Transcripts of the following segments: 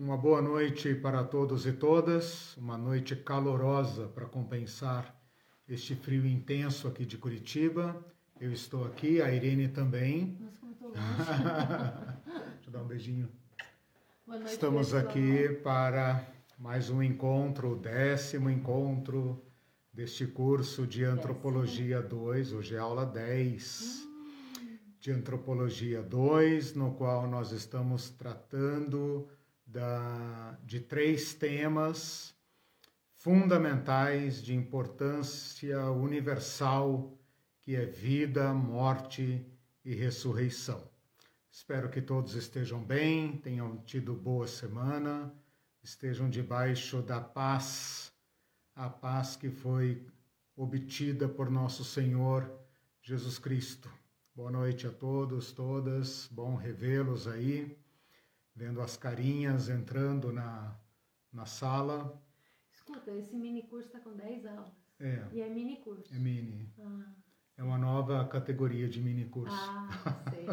uma boa noite para todos e todas, uma noite calorosa para compensar este frio intenso aqui de Curitiba. Eu estou aqui, a Irene também. Deixa eu dar um beijinho. Noite, Estamos aqui para mais um encontro, o décimo encontro deste curso de Antropologia 2, hoje é aula 10 de Antropologia 2, no qual nós estamos tratando da, de três temas fundamentais de importância universal, que é vida, morte e ressurreição. Espero que todos estejam bem, tenham tido boa semana, estejam debaixo da paz, a paz que foi obtida por nosso Senhor Jesus Cristo. Boa noite a todos, todas. Bom revê-los aí, vendo as carinhas entrando na, na sala. Escuta, esse mini curso está com 10 aulas. É. E é mini curso. É mini. Ah. É uma nova categoria de mini curso. Ah, sei.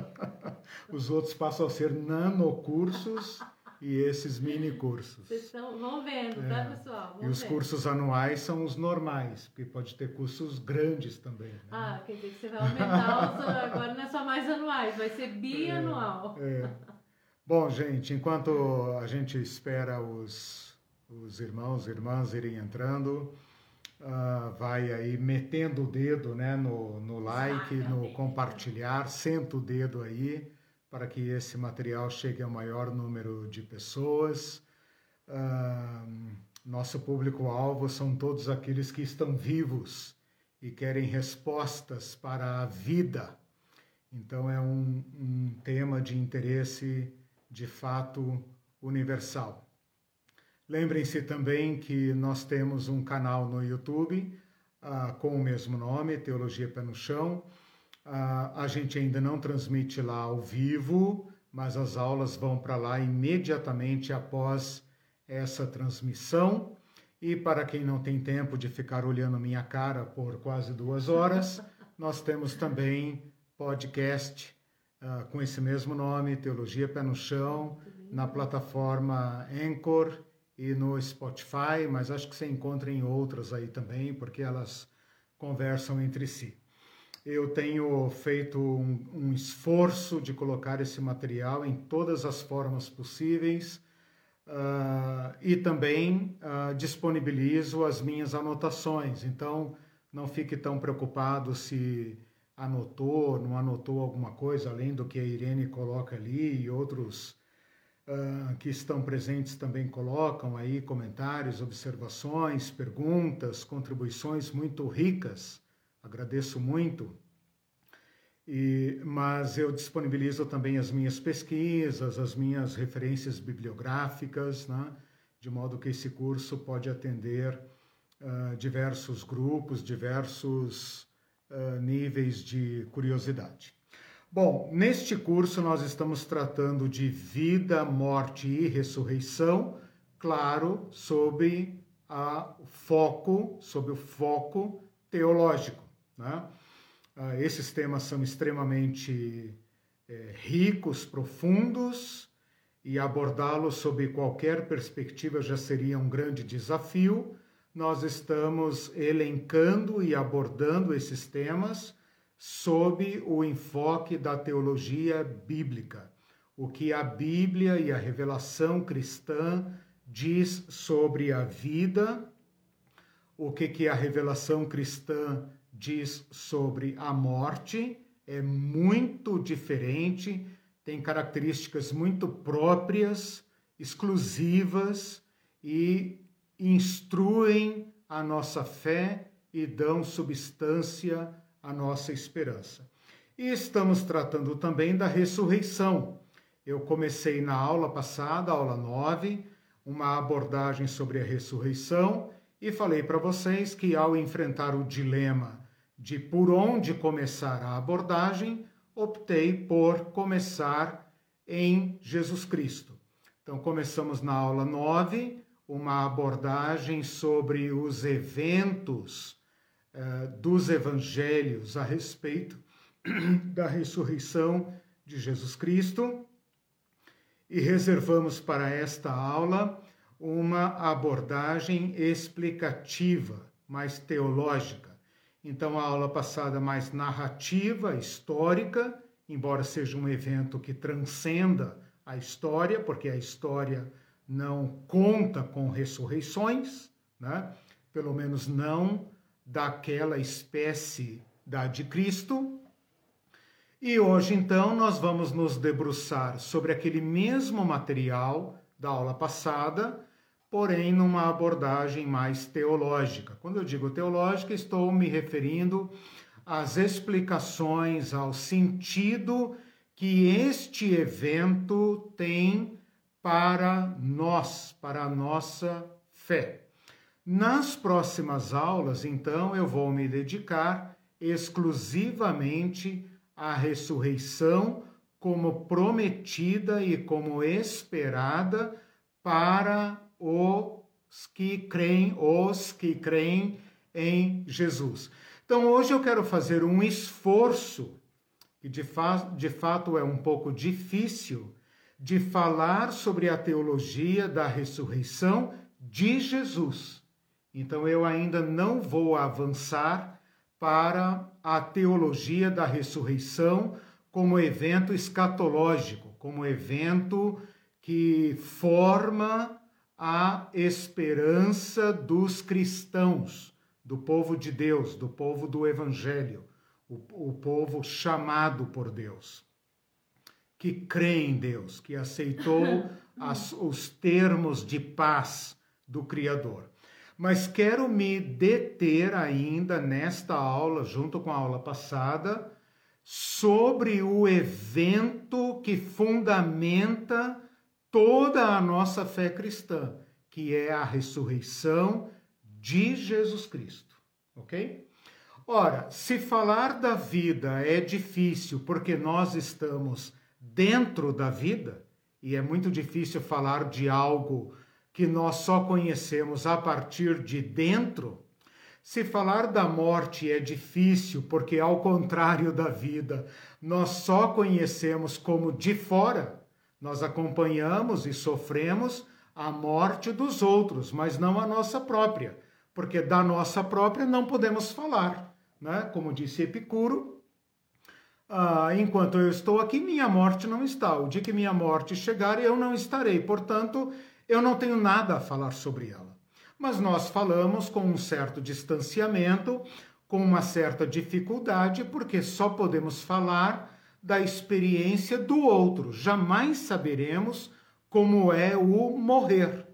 Os outros passam a ser nanocursos e esses mini cursos. Vocês estão, vão vendo, tá, é. tá, pessoal? Vão e os cursos anuais são os normais, porque pode ter cursos grandes também. Né? Ah, quer dizer que você vai aumentar os, agora não é só mais anuais, vai ser bianual. É, é. Bom, gente, enquanto a gente espera os, os irmãos e irmãs irem entrando, uh, vai aí metendo o dedo né, no, no like, no compartilhar, senta o dedo aí para que esse material chegue ao maior número de pessoas. Uh, nosso público-alvo são todos aqueles que estão vivos e querem respostas para a vida. Então, é um, um tema de interesse de fato universal. Lembrem-se também que nós temos um canal no YouTube uh, com o mesmo nome, Teologia Pé no Chão. Uh, a gente ainda não transmite lá ao vivo, mas as aulas vão para lá imediatamente após essa transmissão. E para quem não tem tempo de ficar olhando minha cara por quase duas horas, nós temos também podcast com esse mesmo nome, Teologia Pé no Chão, na plataforma Anchor e no Spotify, mas acho que você encontra em outras aí também, porque elas conversam entre si. Eu tenho feito um, um, esforço de colocar esse material em todas as formas possíveis uh, e também uh, disponibilizo as minhas anotações. Então, não fique tão preocupado se anotou, não anotou alguma coisa, além do que a Irene coloca ali e outros uh, que estão presentes também colocam aí comentários, observações, perguntas, contribuições muito ricas Agradeço muito. E, mas eu disponibilizo também as minhas pesquisas, as minhas referências bibliográficas, né? de modo que esse curso pode atender uh, diversos grupos, diversos níveis de curiosidade. Bom, neste curso nós estamos tratando de vida, morte e ressurreição, claro, sob a foco, sob o foco teológico. Né? Ah, esses temas são extremamente é, ricos, profundos, e abordá-los sob qualquer perspectiva já seria um grande desafio. Nós estamos elencando e abordando esses temas sob o enfoque da teologia bíblica, o que a Bíblia e a revelação cristã diz sobre a vida, o que, que a revelação cristã diz sobre a morte, é muito diferente, tem características muito próprias, exclusivas e instruem a nossa fé e dão substância à nossa esperança. E estamos tratando também da ressurreição. Eu comecei na aula passada, aula 9, uma abordagem sobre a ressurreição e falei para vocês que ao enfrentar o dilema de por onde começar a abordagem, optei por começar em Jesus Cristo. Então, começamos na aula 9, uma abordagem sobre os eventos eh, dos evangelhos a respeito da ressurreição de Jesus Cristo. e reservamos para esta aula uma abordagem explicativa, mais teológica. Então, a aula passada mais narrativa, histórica, embora seja um evento que transcenda a história, porque a história não conta com ressurreições, né? pelo menos não daquela espécie da de Cristo. E hoje, então, nós vamos nos debruçar sobre aquele mesmo material da aula passada, porém numa abordagem mais teológica. Quando eu digo teológica, estou me referindo às explicações, ao sentido que este evento tem para nós, para a nossa fé. Nas próximas aulas, então, eu vou me dedicar exclusivamente à ressurreição como prometida e como esperada para os que creem, os que creem em Jesus. Então hoje eu quero fazer um esforço, que de, fa de fato é um pouco difícil, de falar sobre a teologia da ressurreição de Jesus. Então eu ainda não vou avançar para a teologia da ressurreição como evento escatológico, como evento que forma a esperança dos cristãos, do povo de Deus, do povo do Evangelho, o, o povo chamado por Deus, que crê em Deus, que aceitou as, os termos de paz do Criador. Mas quero me deter ainda nesta aula, junto com a aula passada, sobre o evento que fundamenta toda a nossa fé cristã, que é a ressurreição de Jesus Cristo, ok? Ora, se falar da vida é difícil porque nós estamos dentro da vida, e é muito difícil falar de algo que nós só conhecemos a partir de dentro, se falar da morte é difícil porque, ao contrário da vida, nós só conhecemos como de fora, nós acompanhamos e sofremos a morte dos outros, mas não a nossa própria, porque da nossa própria não podemos falar. Né? Como disse Epicuro, ah, enquanto eu estou aqui, minha morte não está. O dia que minha morte chegar, eu não estarei. Portanto, eu não tenho nada a falar sobre ela. Mas nós falamos com um certo distanciamento, com uma certa dificuldade, porque só podemos falar da experiência do outro. Jamais saberemos como é o morrer,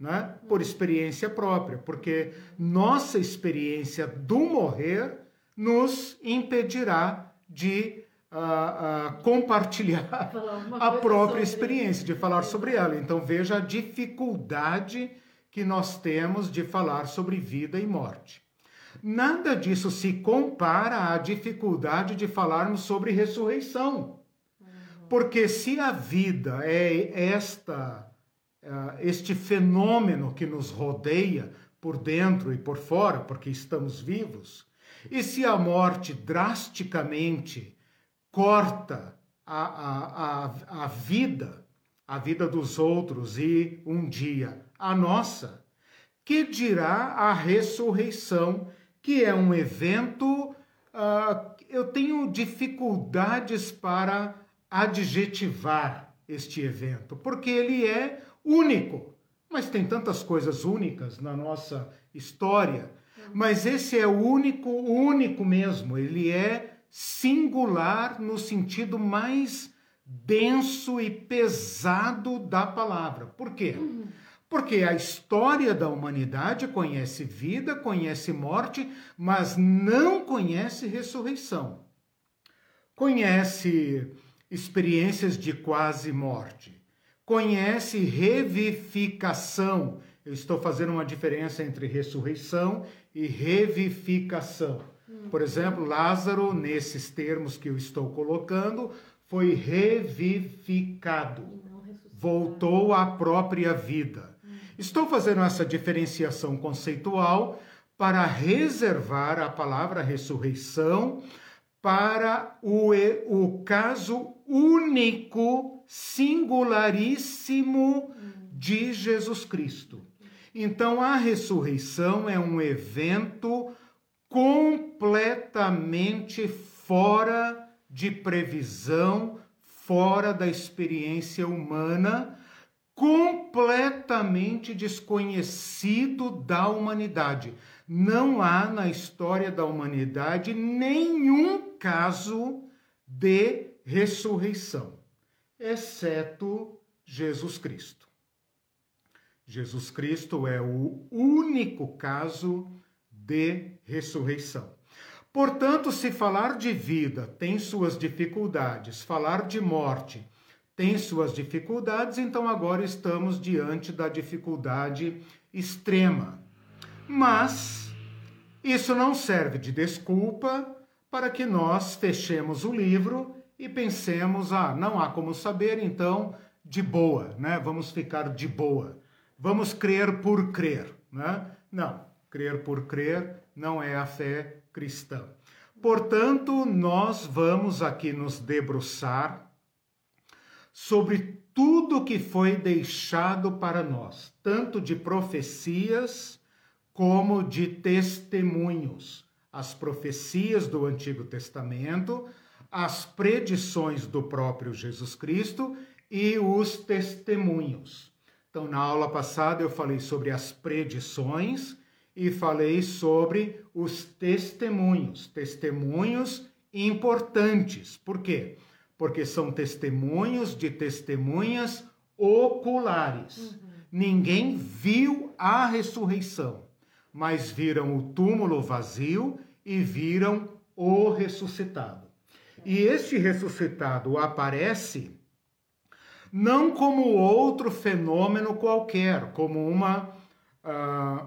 né? por experiência própria, porque nossa experiência do morrer nos impedirá de uh, uh, compartilhar a própria experiência, de falar sobre ela. Então veja a dificuldade que nós temos de falar sobre vida e morte. Nada disso se compara à dificuldade de falarmos sobre ressurreição. Porque se a vida é esta eh, este fenômeno que nos rodeia por dentro e por fora, porque estamos vivos, e se a morte drasticamente corta a, a, a, a vida, a vida dos outros e um dia a nossa, que dirá a ressurreição que é um evento, uh, eu tenho dificuldades para adjetivar este evento, porque ele é único. Mas tem tantas coisas únicas na nossa história, mas esse é o único, único mesmo, ele é singular no sentido mais denso e pesado da palavra. Por quê? Porque a história da humanidade conhece vida, conhece morte, mas não conhece ressurreição. Conhece experiências de quase morte. Conhece revificação. Eu estou fazendo uma diferença entre ressurreição e revificação. Por exemplo, Lázaro, nesses termos que eu estou colocando, foi revificado. Voltou à própria vida. Estou fazendo essa diferenciação conceitual para reservar a palavra ressurreição para o, o caso único, singularíssimo de Jesus Cristo. Então, a ressurreição é um evento completamente fora de previsão, fora da experiência humana, completamente desconhecido da humanidade. Não há na história da humanidade nenhum caso de ressurreição, exceto Jesus Cristo. Jesus Cristo é o único caso de ressurreição. Portanto, se falar de vida tem suas dificuldades, falar de morte tem suas dificuldades, então agora estamos diante da dificuldade extrema. Mas isso não serve de desculpa para que nós fechemos o livro e pensemos: ah, não há como saber, então de boa, né? Vamos ficar de boa. Vamos crer por crer, né? Não, crer por crer não é a fé cristã. Portanto, nós vamos aqui nos debruçar sobre tudo que foi deixado para nós, tanto de profecias como de testemunhos. As profecias do Antigo Testamento, as predições do próprio Jesus Cristo e os testemunhos. Então, na aula passada eu falei sobre as predições e falei sobre os testemunhos, testemunhos importantes. Por quê? Porque são testemunhos de testemunhas oculares. Uhum. Ninguém viu a ressurreição, mas viram o túmulo vazio e viram o ressuscitado. E este ressuscitado aparece não como outro fenômeno qualquer, como uma uh,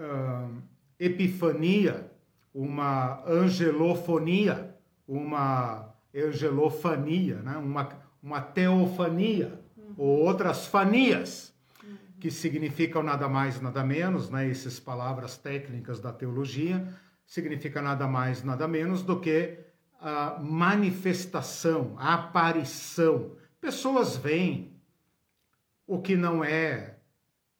uh, epifania, uma angelofonia, uma angelofania, né? uma, uma teofania, uhum. ou outras fanias, uhum. que significam nada mais, nada menos, né? essas palavras técnicas da teologia, significa nada mais, nada menos do que a manifestação, a aparição. Pessoas veem o que não é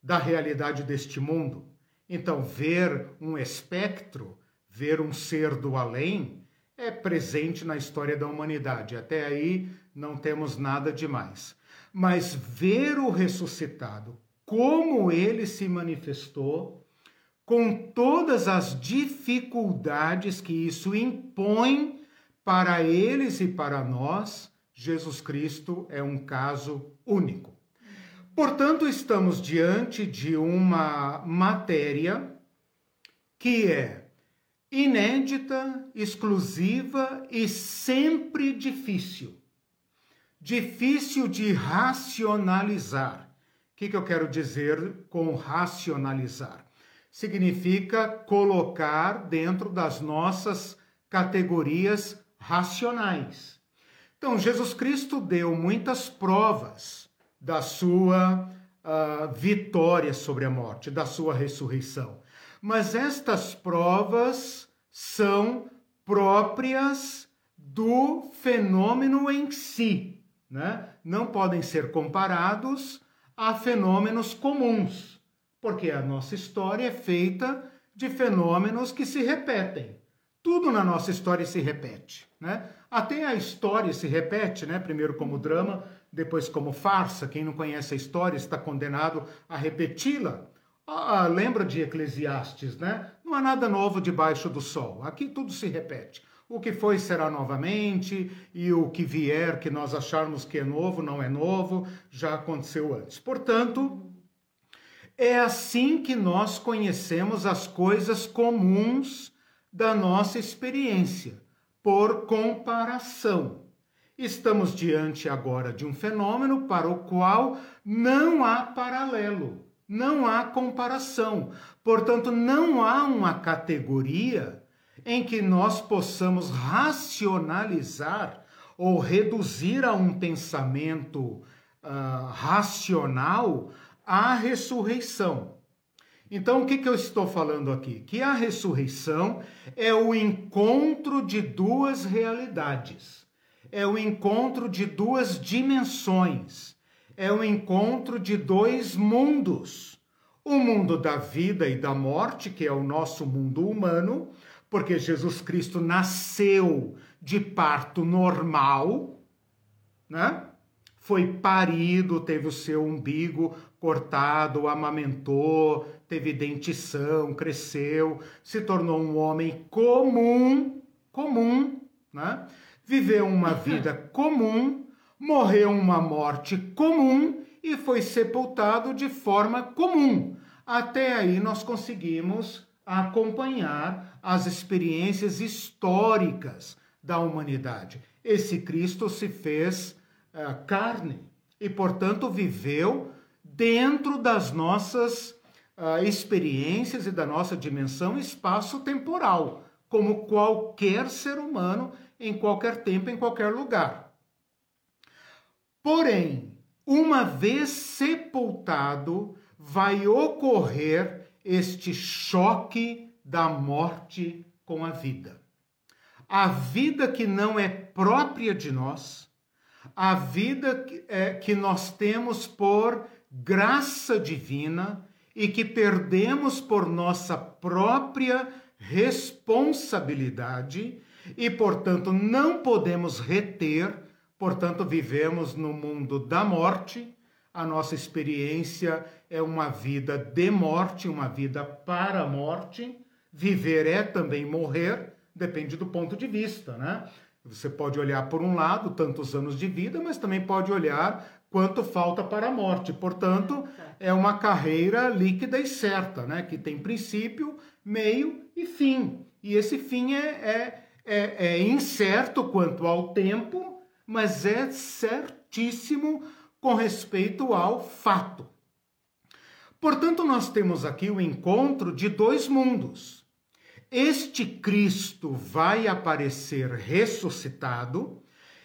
da realidade deste mundo. Então, ver um espectro, ver um ser do além, é presente na história da humanidade. Até aí não temos nada demais. Mas ver o ressuscitado, como ele se manifestou, com todas as dificuldades que isso impõe para eles e para nós, Jesus Cristo é um caso único. Portanto, estamos diante de uma matéria que é inédita, exclusiva e sempre difícil. Difícil de racionalizar. O que, que eu quero dizer com racionalizar? Significa colocar dentro das nossas categorias racionais. Então, Jesus Cristo deu muitas provas da sua uh, vitória sobre a morte, da sua ressurreição. Mas estas provas são próprias do fenômeno em si, né? não podem ser comparados a fenômenos comuns, porque a nossa história é feita de fenômenos que se repetem. Tudo na nossa história se repete, né? Até a história se repete, né? Primeiro como drama, depois como farsa. Quem não conhece a história está condenado a repeti-la. Ah, lembra de Eclesiastes, né? Não há nada novo debaixo do sol. Aqui tudo se repete. O que foi será novamente, e o que vier que nós acharmos que é novo não é novo, já aconteceu antes. Portanto, é assim que nós conhecemos as coisas comuns da nossa experiência, por comparação. Estamos diante agora de um fenômeno para o qual não há paralelo, não há comparação. Portanto, não há uma categoria em que nós possamos racionalizar ou reduzir a um pensamento uh, racional a ressurreição. Então, o que, que eu estou falando aqui? Que a ressurreição é o encontro de duas realidades é o encontro de duas dimensões, é o encontro de dois mundos. O mundo da vida e da morte, que é o nosso mundo humano, porque Jesus Cristo nasceu de parto normal, né? Foi parido, teve o seu umbigo cortado, amamentou, teve dentição, cresceu, se tornou um homem comum, comum, né? Viveu uma vida comum, morreu uma morte comum e foi sepultado de forma comum. Até aí nós conseguimos acompanhar as experiências históricas da humanidade. Esse Cristo se fez uh, carne e, portanto, viveu dentro das nossas uh, experiências e da nossa dimensão espaço-temporal, como qualquer ser humano em qualquer tempo, em qualquer lugar. Porém, uma vez sepultado, vai ocorrer este choque da morte com a vida a vida que não é própria de nós, a vida que, é, que nós temos por graça divina e que perdemos por nossa própria responsabilidade e, portanto, não podemos reter, portanto, vivemos no mundo da morte. A nossa experiência é uma vida de morte, uma vida para a morte. Viver é também morrer depende do ponto de vista, né? Você pode olhar por um lado tantos anos de vida, mas também pode olhar quanto falta para a morte. Portanto, é uma carreira líquida e certa, né? Que tem princípio, meio e fim. E esse fim é, é, é, é incerto quanto ao tempo, mas é certíssimo com respeito ao fato. Portanto, nós temos aqui o encontro de dois mundos este Cristo vai aparecer ressuscitado,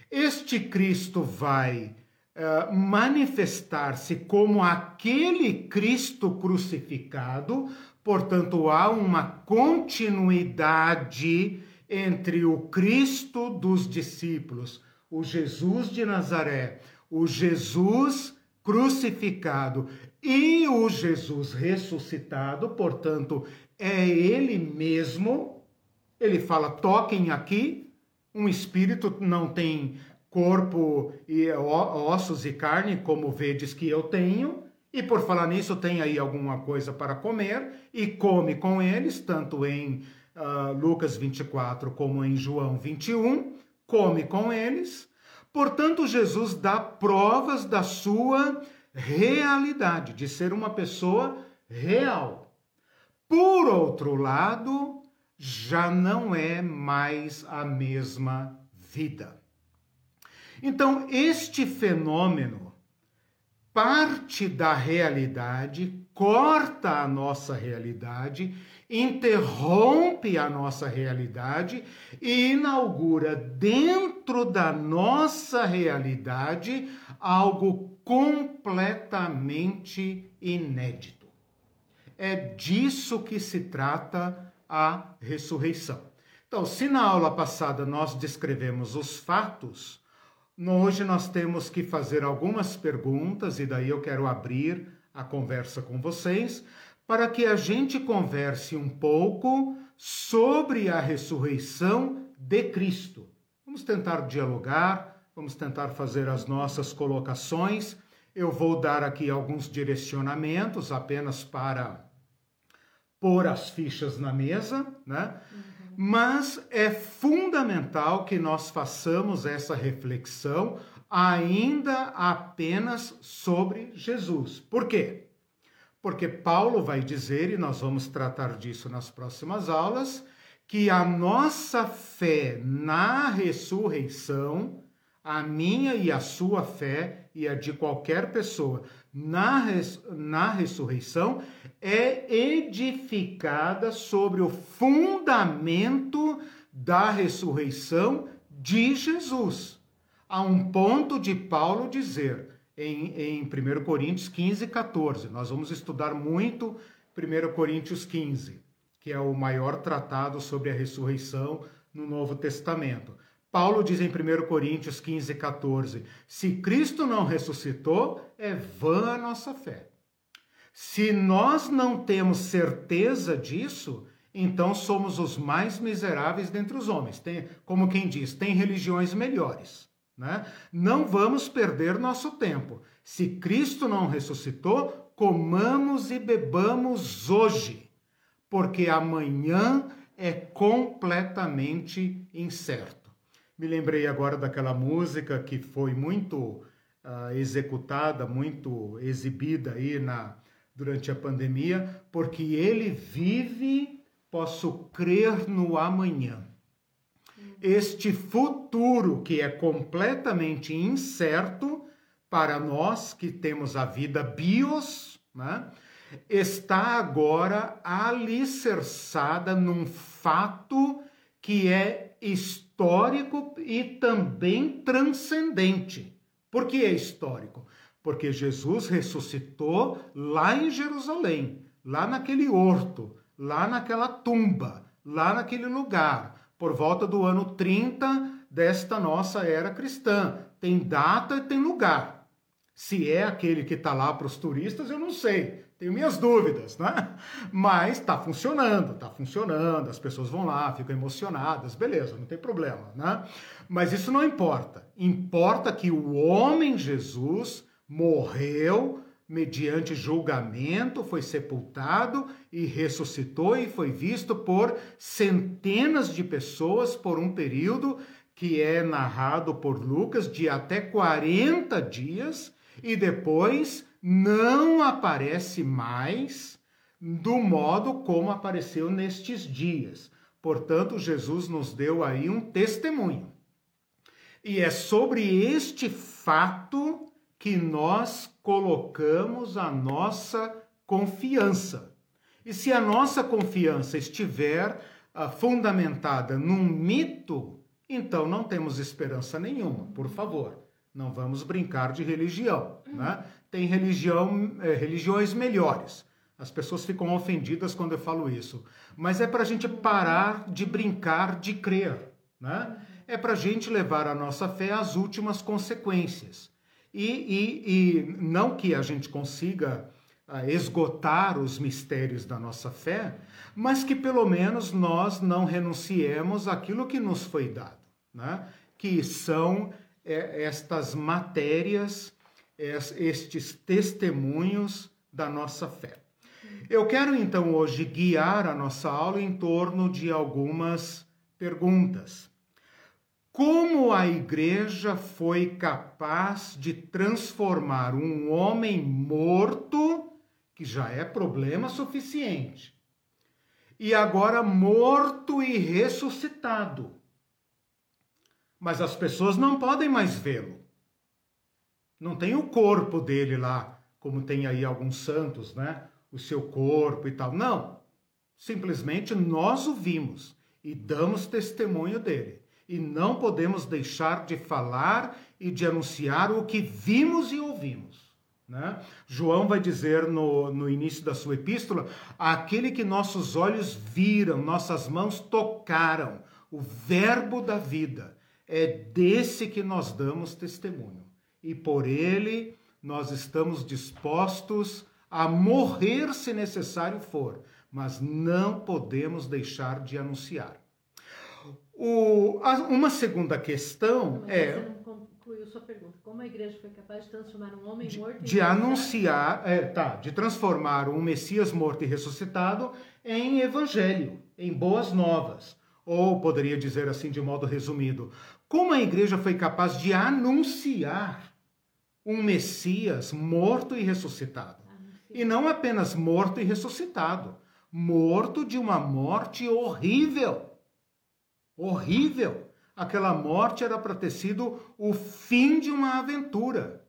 este Cristo vai uh, manifestar-se como aquele Cristo crucificado, portanto, há uma continuidade entre o Cristo dos discípulos, o Jesus de Nazaré, o Jesus crucificado e o Jesus ressuscitado, portanto, é ele mesmo. Ele fala: toquem aqui. Um espírito não tem corpo e ossos e carne, como vedes que eu tenho. E por falar nisso, tem aí alguma coisa para comer e come com eles, tanto em uh, Lucas 24 como em João 21. Come com eles. Portanto, Jesus dá provas da sua realidade, de ser uma pessoa real. Por outro lado, já não é mais a mesma vida. Então, este fenômeno parte da realidade, corta a nossa realidade, interrompe a nossa realidade e inaugura dentro da nossa realidade algo completamente inédito. É disso que se trata a ressurreição. Então, se na aula passada nós descrevemos os fatos, hoje nós temos que fazer algumas perguntas, e daí eu quero abrir a conversa com vocês, para que a gente converse um pouco sobre a ressurreição de Cristo. Vamos tentar dialogar, vamos tentar fazer as nossas colocações. Eu vou dar aqui alguns direcionamentos apenas para pôr as fichas na mesa, né? Uhum. Mas é fundamental que nós façamos essa reflexão ainda apenas sobre Jesus. Por quê? Porque Paulo vai dizer, e nós vamos tratar disso nas próximas aulas, que a nossa fé na ressurreição, a minha e a sua fé e a de qualquer pessoa na, res, na ressurreição, é edificada sobre o fundamento da ressurreição de Jesus. A um ponto de Paulo dizer em, em 1 Coríntios 15, 14. Nós vamos estudar muito 1 Coríntios 15, que é o maior tratado sobre a ressurreição no Novo Testamento. Paulo diz em 1 Coríntios 15, 14: se Cristo não ressuscitou, é vã a nossa fé. Se nós não temos certeza disso, então somos os mais miseráveis dentre os homens. Tem, como quem diz, tem religiões melhores. Né? Não vamos perder nosso tempo. Se Cristo não ressuscitou, comamos e bebamos hoje, porque amanhã é completamente incerto. Me lembrei agora daquela música que foi muito uh, executada, muito exibida aí na, durante a pandemia, porque ele vive, posso crer no amanhã. Este futuro que é completamente incerto para nós que temos a vida bios, né? está agora alicerçada num fato que é histórico e também transcendente. Por que é histórico? Porque Jesus ressuscitou lá em Jerusalém, lá naquele horto, lá naquela tumba, lá naquele lugar, por volta do ano 30 desta nossa era cristã. Tem data e tem lugar. Se é aquele que está lá para os turistas, eu não sei. Tenho minhas dúvidas, né? Mas está funcionando, está funcionando. As pessoas vão lá, ficam emocionadas, beleza, não tem problema, né? Mas isso não importa. Importa que o homem Jesus morreu mediante julgamento, foi sepultado e ressuscitou e foi visto por centenas de pessoas por um período que é narrado por Lucas de até 40 dias e depois não aparece mais do modo como apareceu nestes dias. Portanto, Jesus nos deu aí um testemunho. E é sobre este fato que nós colocamos a nossa confiança. E se a nossa confiança estiver uh, fundamentada num mito, então não temos esperança nenhuma, por favor. Não vamos brincar de religião, né? Tem religião, é, religiões melhores. As pessoas ficam ofendidas quando eu falo isso. Mas é para a gente parar de brincar de crer, né? É para a gente levar a nossa fé às últimas consequências. E, e, e não que a gente consiga uh, esgotar os mistérios da nossa fé, mas que pelo menos nós não renunciemos àquilo que nos foi dado, né? que são estas matérias, estes testemunhos da nossa fé. Eu quero então hoje guiar a nossa aula em torno de algumas perguntas. Como a igreja foi capaz de transformar um homem morto, que já é problema suficiente, e agora morto e ressuscitado? Mas as pessoas não podem mais vê-lo. Não tem o corpo dele lá, como tem aí alguns santos, né? O seu corpo e tal. Não. Simplesmente nós o vimos e damos testemunho dele. E não podemos deixar de falar e de anunciar o que vimos e ouvimos. Né? João vai dizer no, no início da sua epístola: aquele que nossos olhos viram, nossas mãos tocaram, o Verbo da vida é desse que nós damos testemunho. E por ele nós estamos dispostos a morrer se necessário for, mas não podemos deixar de anunciar. O, uma segunda questão mas é. Você não concluiu sua pergunta. Como a igreja foi capaz de transformar um homem de, morto de anunciar, é, tá, de transformar um Messias morto e ressuscitado em evangelho, em boas novas. Ou poderia dizer assim de modo resumido, como a igreja foi capaz de anunciar um Messias morto e ressuscitado? E não apenas morto e ressuscitado, morto de uma morte horrível. Horrível. Aquela morte era para ter sido o fim de uma aventura.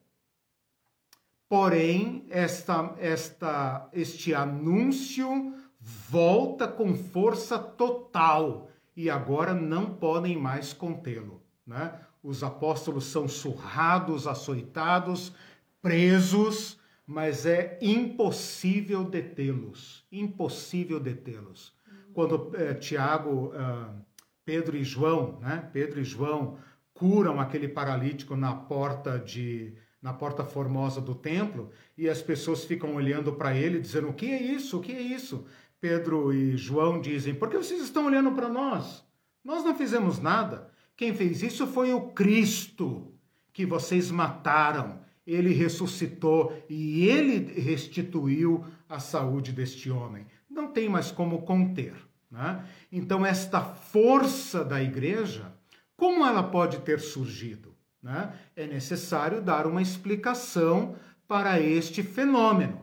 Porém, esta, esta, este anúncio volta com força total e agora não podem mais contê-lo. Né? Os apóstolos são surrados, açoitados, presos, mas é impossível detê-los. Impossível detê-los. Quando é, Tiago, uh, Pedro e João, né? Pedro e João curam aquele paralítico na porta de na porta formosa do templo e as pessoas ficam olhando para ele dizendo: "O que é isso? O que é isso?" Pedro e João dizem: "Por que vocês estão olhando para nós? Nós não fizemos nada. Quem fez isso foi o Cristo que vocês mataram. Ele ressuscitou e ele restituiu a saúde deste homem. Não tem mais como conter. Né? Então, esta força da igreja, como ela pode ter surgido? Né? É necessário dar uma explicação para este fenômeno.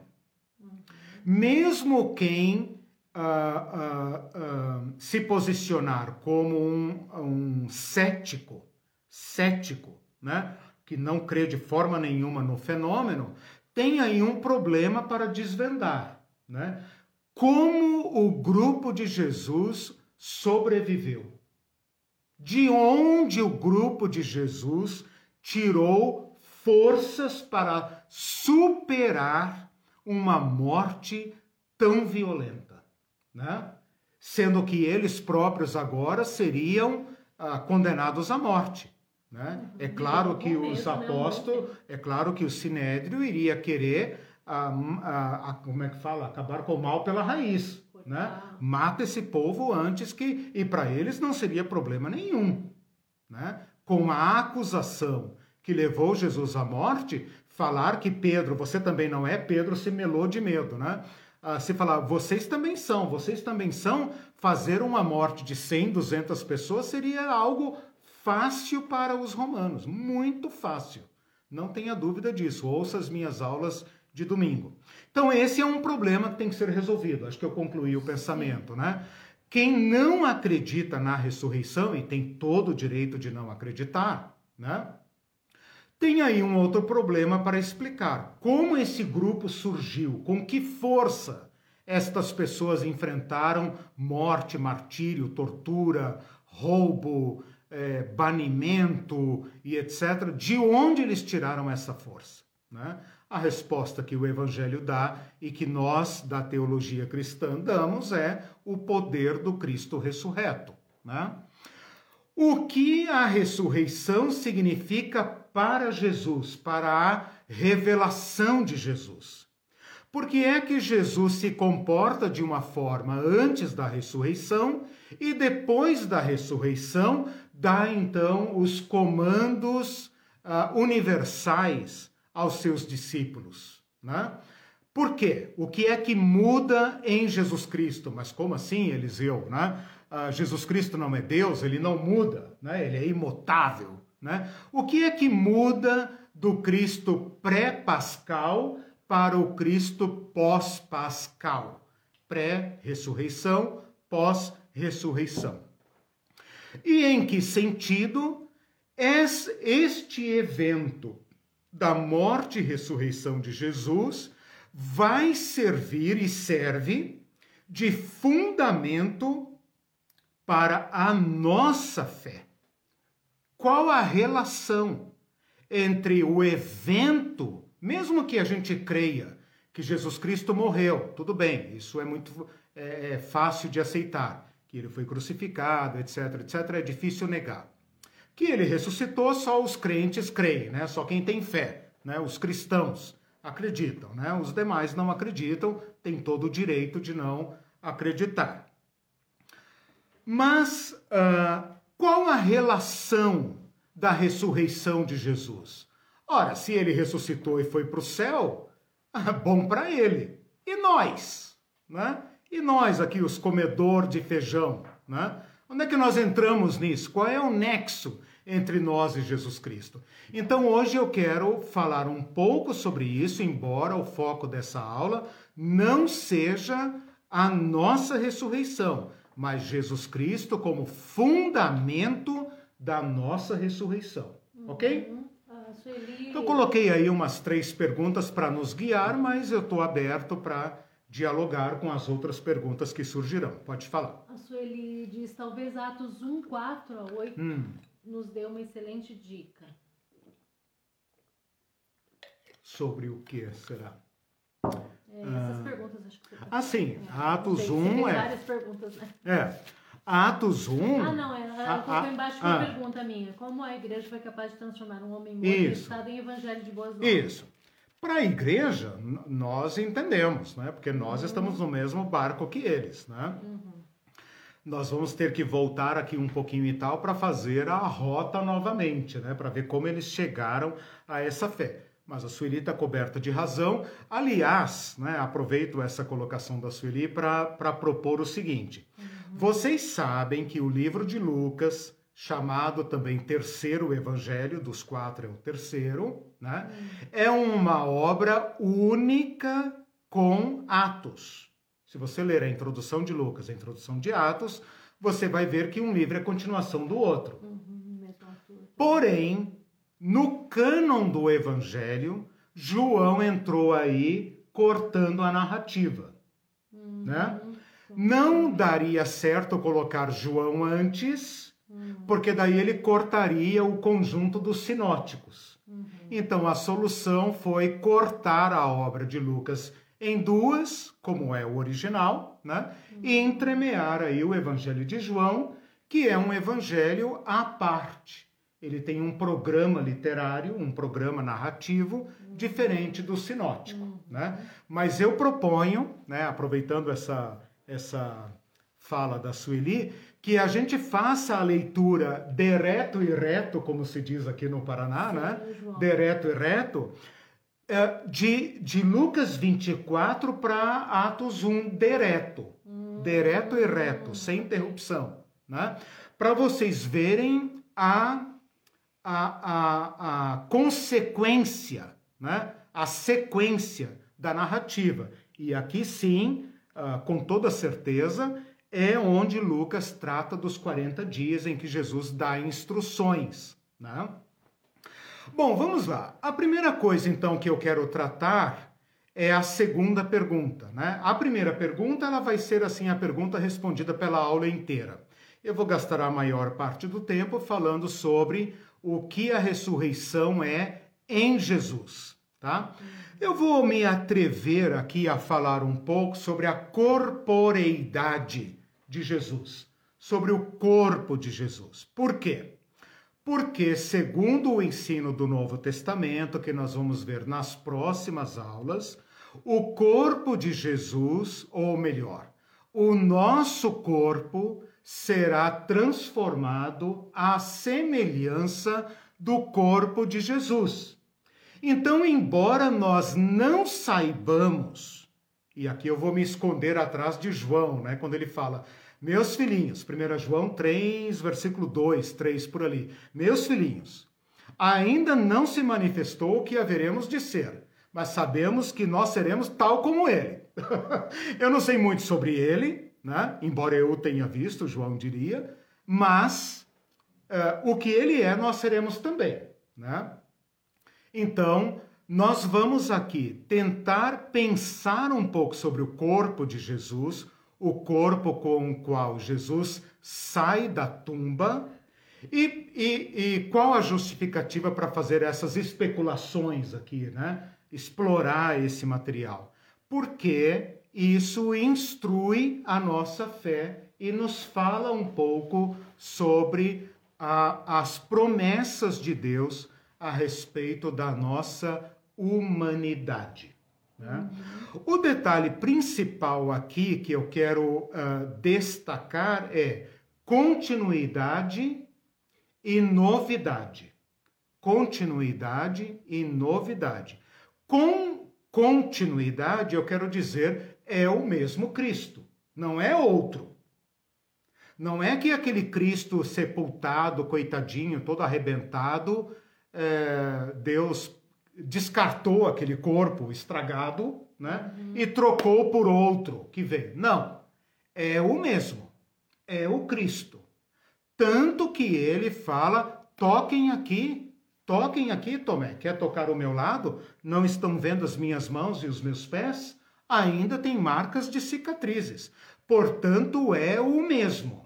Mesmo quem uh, uh, se posicionar como um, um cético, cético, né? que não crê de forma nenhuma no fenômeno, tem aí um problema para desvendar. Né? Como o grupo de Jesus sobreviveu? De onde o grupo de Jesus tirou forças para superar uma morte tão violenta, né? Sendo que eles próprios agora seriam ah, condenados à morte. Né? É claro que os né, apóstolos, é claro que o sinédrio iria querer, ah, ah, como é que fala, acabar com o mal pela raiz, né? Mata esse povo antes que e para eles não seria problema nenhum, né? Com a acusação que levou Jesus à morte, falar que Pedro, você também não é, Pedro se melou de medo, né? Ah, se falar, vocês também são, vocês também são, fazer uma morte de 100, 200 pessoas seria algo fácil para os romanos, muito fácil. Não tenha dúvida disso. Ouça as minhas aulas de domingo. Então, esse é um problema que tem que ser resolvido. Acho que eu concluí o pensamento, né? Quem não acredita na ressurreição, e tem todo o direito de não acreditar, né? Tem aí um outro problema para explicar. Como esse grupo surgiu? Com que força estas pessoas enfrentaram morte, martírio, tortura, roubo, é, banimento e etc., de onde eles tiraram essa força? Né? A resposta que o Evangelho dá e que nós, da teologia cristã, damos é o poder do Cristo ressurreto. Né? O que a ressurreição significa para Jesus, para a revelação de Jesus? Por que é que Jesus se comporta de uma forma antes da ressurreição e depois da ressurreição dá então os comandos uh, universais aos seus discípulos. Né? Por quê? O que é que muda em Jesus Cristo? Mas como assim, Eliseu? Né? Uh, Jesus Cristo não é Deus, ele não muda, né? ele é imutável. Né? O que é que muda do Cristo pré-pascal para o Cristo pós-pascal? Pré-ressurreição, pós-ressurreição. E em que sentido este evento da morte e ressurreição de Jesus vai servir e serve de fundamento para a nossa fé. Qual a relação entre o evento, mesmo que a gente creia que Jesus Cristo morreu, tudo bem, isso é muito é, é fácil de aceitar que ele foi crucificado, etc, etc, é difícil negar. Que ele ressuscitou, só os crentes creem, né? Só quem tem fé, né? Os cristãos acreditam, né? Os demais não acreditam, têm todo o direito de não acreditar. Mas uh, qual a relação da ressurreição de Jesus? Ora, se ele ressuscitou e foi para o céu, bom para ele. E nós, né? E nós aqui, os comedor de feijão, né? Onde é que nós entramos nisso? Qual é o nexo entre nós e Jesus Cristo? Então hoje eu quero falar um pouco sobre isso, embora o foco dessa aula não seja a nossa ressurreição, mas Jesus Cristo como fundamento da nossa ressurreição. Ok? Uhum. Ah, eu coloquei aí umas três perguntas para nos guiar, mas eu estou aberto para dialogar com as outras perguntas que surgirão. Pode falar. A Sueli diz, talvez Atos 1, 4 a 8 hum. nos dê uma excelente dica. Sobre o que será? É, essas ah, perguntas acho que Ah, sim. É, Atos 1 é... Várias perguntas, né? É. Atos 1. Ah, não, é, ah, colocou embaixo uma ah, pergunta minha. Como a igreja foi capaz de transformar um homem morto em evangelho de boas novas? Isso. Para a igreja, nós entendemos, né? Porque nós uhum. estamos no mesmo barco que eles, né? Uhum. Nós vamos ter que voltar aqui um pouquinho e tal para fazer a rota novamente, né? Para ver como eles chegaram a essa fé mas a Sueli está coberta de razão. Aliás, né, aproveito essa colocação da Sueli para propor o seguinte: uhum. vocês sabem que o livro de Lucas, chamado também terceiro evangelho, dos quatro é o terceiro, né, uhum. é uma obra única com Atos. Se você ler a introdução de Lucas, a introdução de Atos, você vai ver que um livro é continuação do outro. Uhum, Porém, no cânon do Evangelho, João entrou aí cortando a narrativa, uhum. né? Não daria certo colocar João antes, uhum. porque daí ele cortaria o conjunto dos sinóticos. Uhum. Então a solução foi cortar a obra de Lucas em duas, como é o original, né? E entremear aí o Evangelho de João, que é um evangelho à parte ele tem um programa literário, um programa narrativo diferente do sinótico, uhum. né? Mas eu proponho, né, aproveitando essa essa fala da Sueli, que a gente faça a leitura direto e reto, como se diz aqui no Paraná, né? Direto e reto, é, de, de Lucas 24 para Atos 1 direto. Hum. Direto e reto, sem interrupção, né? Para vocês verem a a, a, a consequência, né? a sequência da narrativa. E aqui sim, uh, com toda certeza, é onde Lucas trata dos 40 dias em que Jesus dá instruções. Né? Bom, vamos lá. A primeira coisa, então, que eu quero tratar é a segunda pergunta. Né? A primeira pergunta ela vai ser assim a pergunta respondida pela aula inteira. Eu vou gastar a maior parte do tempo falando sobre o que a ressurreição é em Jesus, tá? Eu vou me atrever aqui a falar um pouco sobre a corporeidade de Jesus, sobre o corpo de Jesus. Por quê? Porque, segundo o ensino do Novo Testamento, que nós vamos ver nas próximas aulas, o corpo de Jesus, ou melhor, o nosso corpo será transformado à semelhança do corpo de Jesus. Então, embora nós não saibamos, e aqui eu vou me esconder atrás de João, né, quando ele fala, meus filhinhos, 1 João 3, versículo 2, 3 por ali, meus filhinhos, ainda não se manifestou o que haveremos de ser, mas sabemos que nós seremos tal como ele. eu não sei muito sobre ele, né? embora eu tenha visto, João diria, mas uh, o que ele é, nós seremos também. Né? Então, nós vamos aqui tentar pensar um pouco sobre o corpo de Jesus, o corpo com o qual Jesus sai da tumba. E, e, e qual a justificativa para fazer essas especulações aqui, né? Explorar esse material. Porque isso instrui a nossa fé e nos fala um pouco sobre a, as promessas de Deus a respeito da nossa humanidade. Né? O detalhe principal aqui que eu quero uh, destacar é continuidade e novidade. Continuidade e novidade. Com continuidade, eu quero dizer é o mesmo Cristo, não é outro. Não é que aquele Cristo sepultado, coitadinho, todo arrebentado, é, Deus descartou aquele corpo estragado, né? Uhum. E trocou por outro que veio. Não. É o mesmo. É o Cristo. Tanto que ele fala: toquem aqui, toquem aqui, Tomé. Quer tocar o meu lado? Não estão vendo as minhas mãos e os meus pés? Ainda tem marcas de cicatrizes, portanto é o mesmo.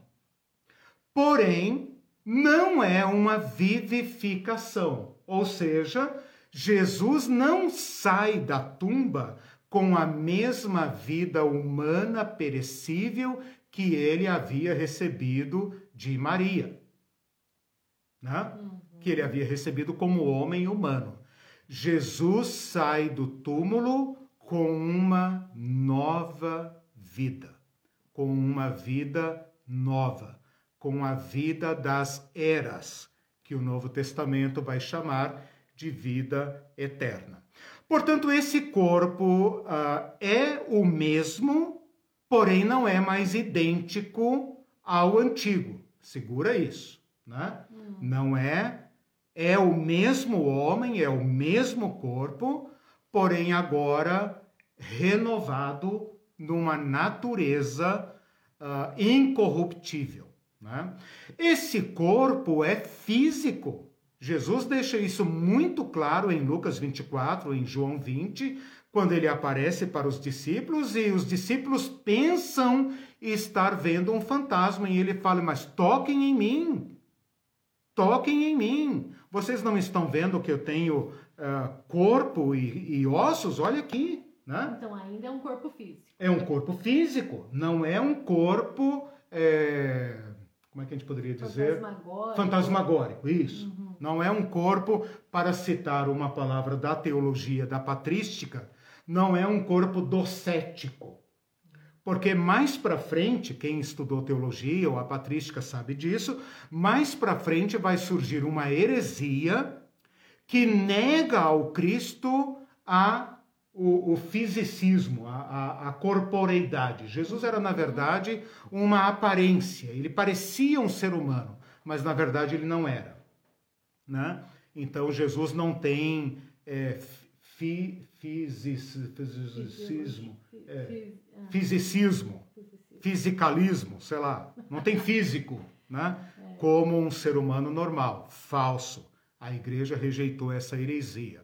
Porém, não é uma vivificação, ou seja, Jesus não sai da tumba com a mesma vida humana perecível que ele havia recebido de Maria. Né? Uhum. Que ele havia recebido como homem humano. Jesus sai do túmulo com uma nova vida, com uma vida nova, com a vida das eras, que o Novo Testamento vai chamar de vida eterna. Portanto, esse corpo uh, é o mesmo, porém não é mais idêntico ao antigo. Segura isso, né? Hum. Não é é o mesmo homem, é o mesmo corpo, porém agora renovado numa natureza uh, incorruptível. Né? Esse corpo é físico. Jesus deixa isso muito claro em Lucas 24, em João 20, quando ele aparece para os discípulos e os discípulos pensam estar vendo um fantasma e ele fala: Mas toquem em mim, toquem em mim. Vocês não estão vendo que eu tenho uh, corpo e, e, ossos? Olha aqui. Né? Então ainda é um corpo físico. É um corpo físico, não é um corpo. É... Como é que a gente poderia dizer? Fantasmagórico. Fantasmagórico, isso. Uhum. Não é um corpo, para citar uma palavra da teologia da patrística, não é um corpo docético. Porque mais para frente, quem estudou teologia ou a patrística sabe disso, mais para frente vai surgir uma heresia que nega ao Cristo a o, o fisicismo, a, a, a, corporeidade. Jesus era, na verdade, uma aparência. Ele parecia um ser humano, mas na verdade ele não era. Né? Então Jesus não tem é, fi, fisis, fisicismo, é, fisicismo, fisicalismo, sei lá, não tem físico, né? É. Como um ser humano normal, falso. A igreja rejeitou essa heresia.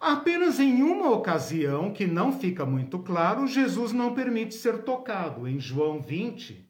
Apenas em uma ocasião, que não fica muito claro, Jesus não permite ser tocado. Em João 20,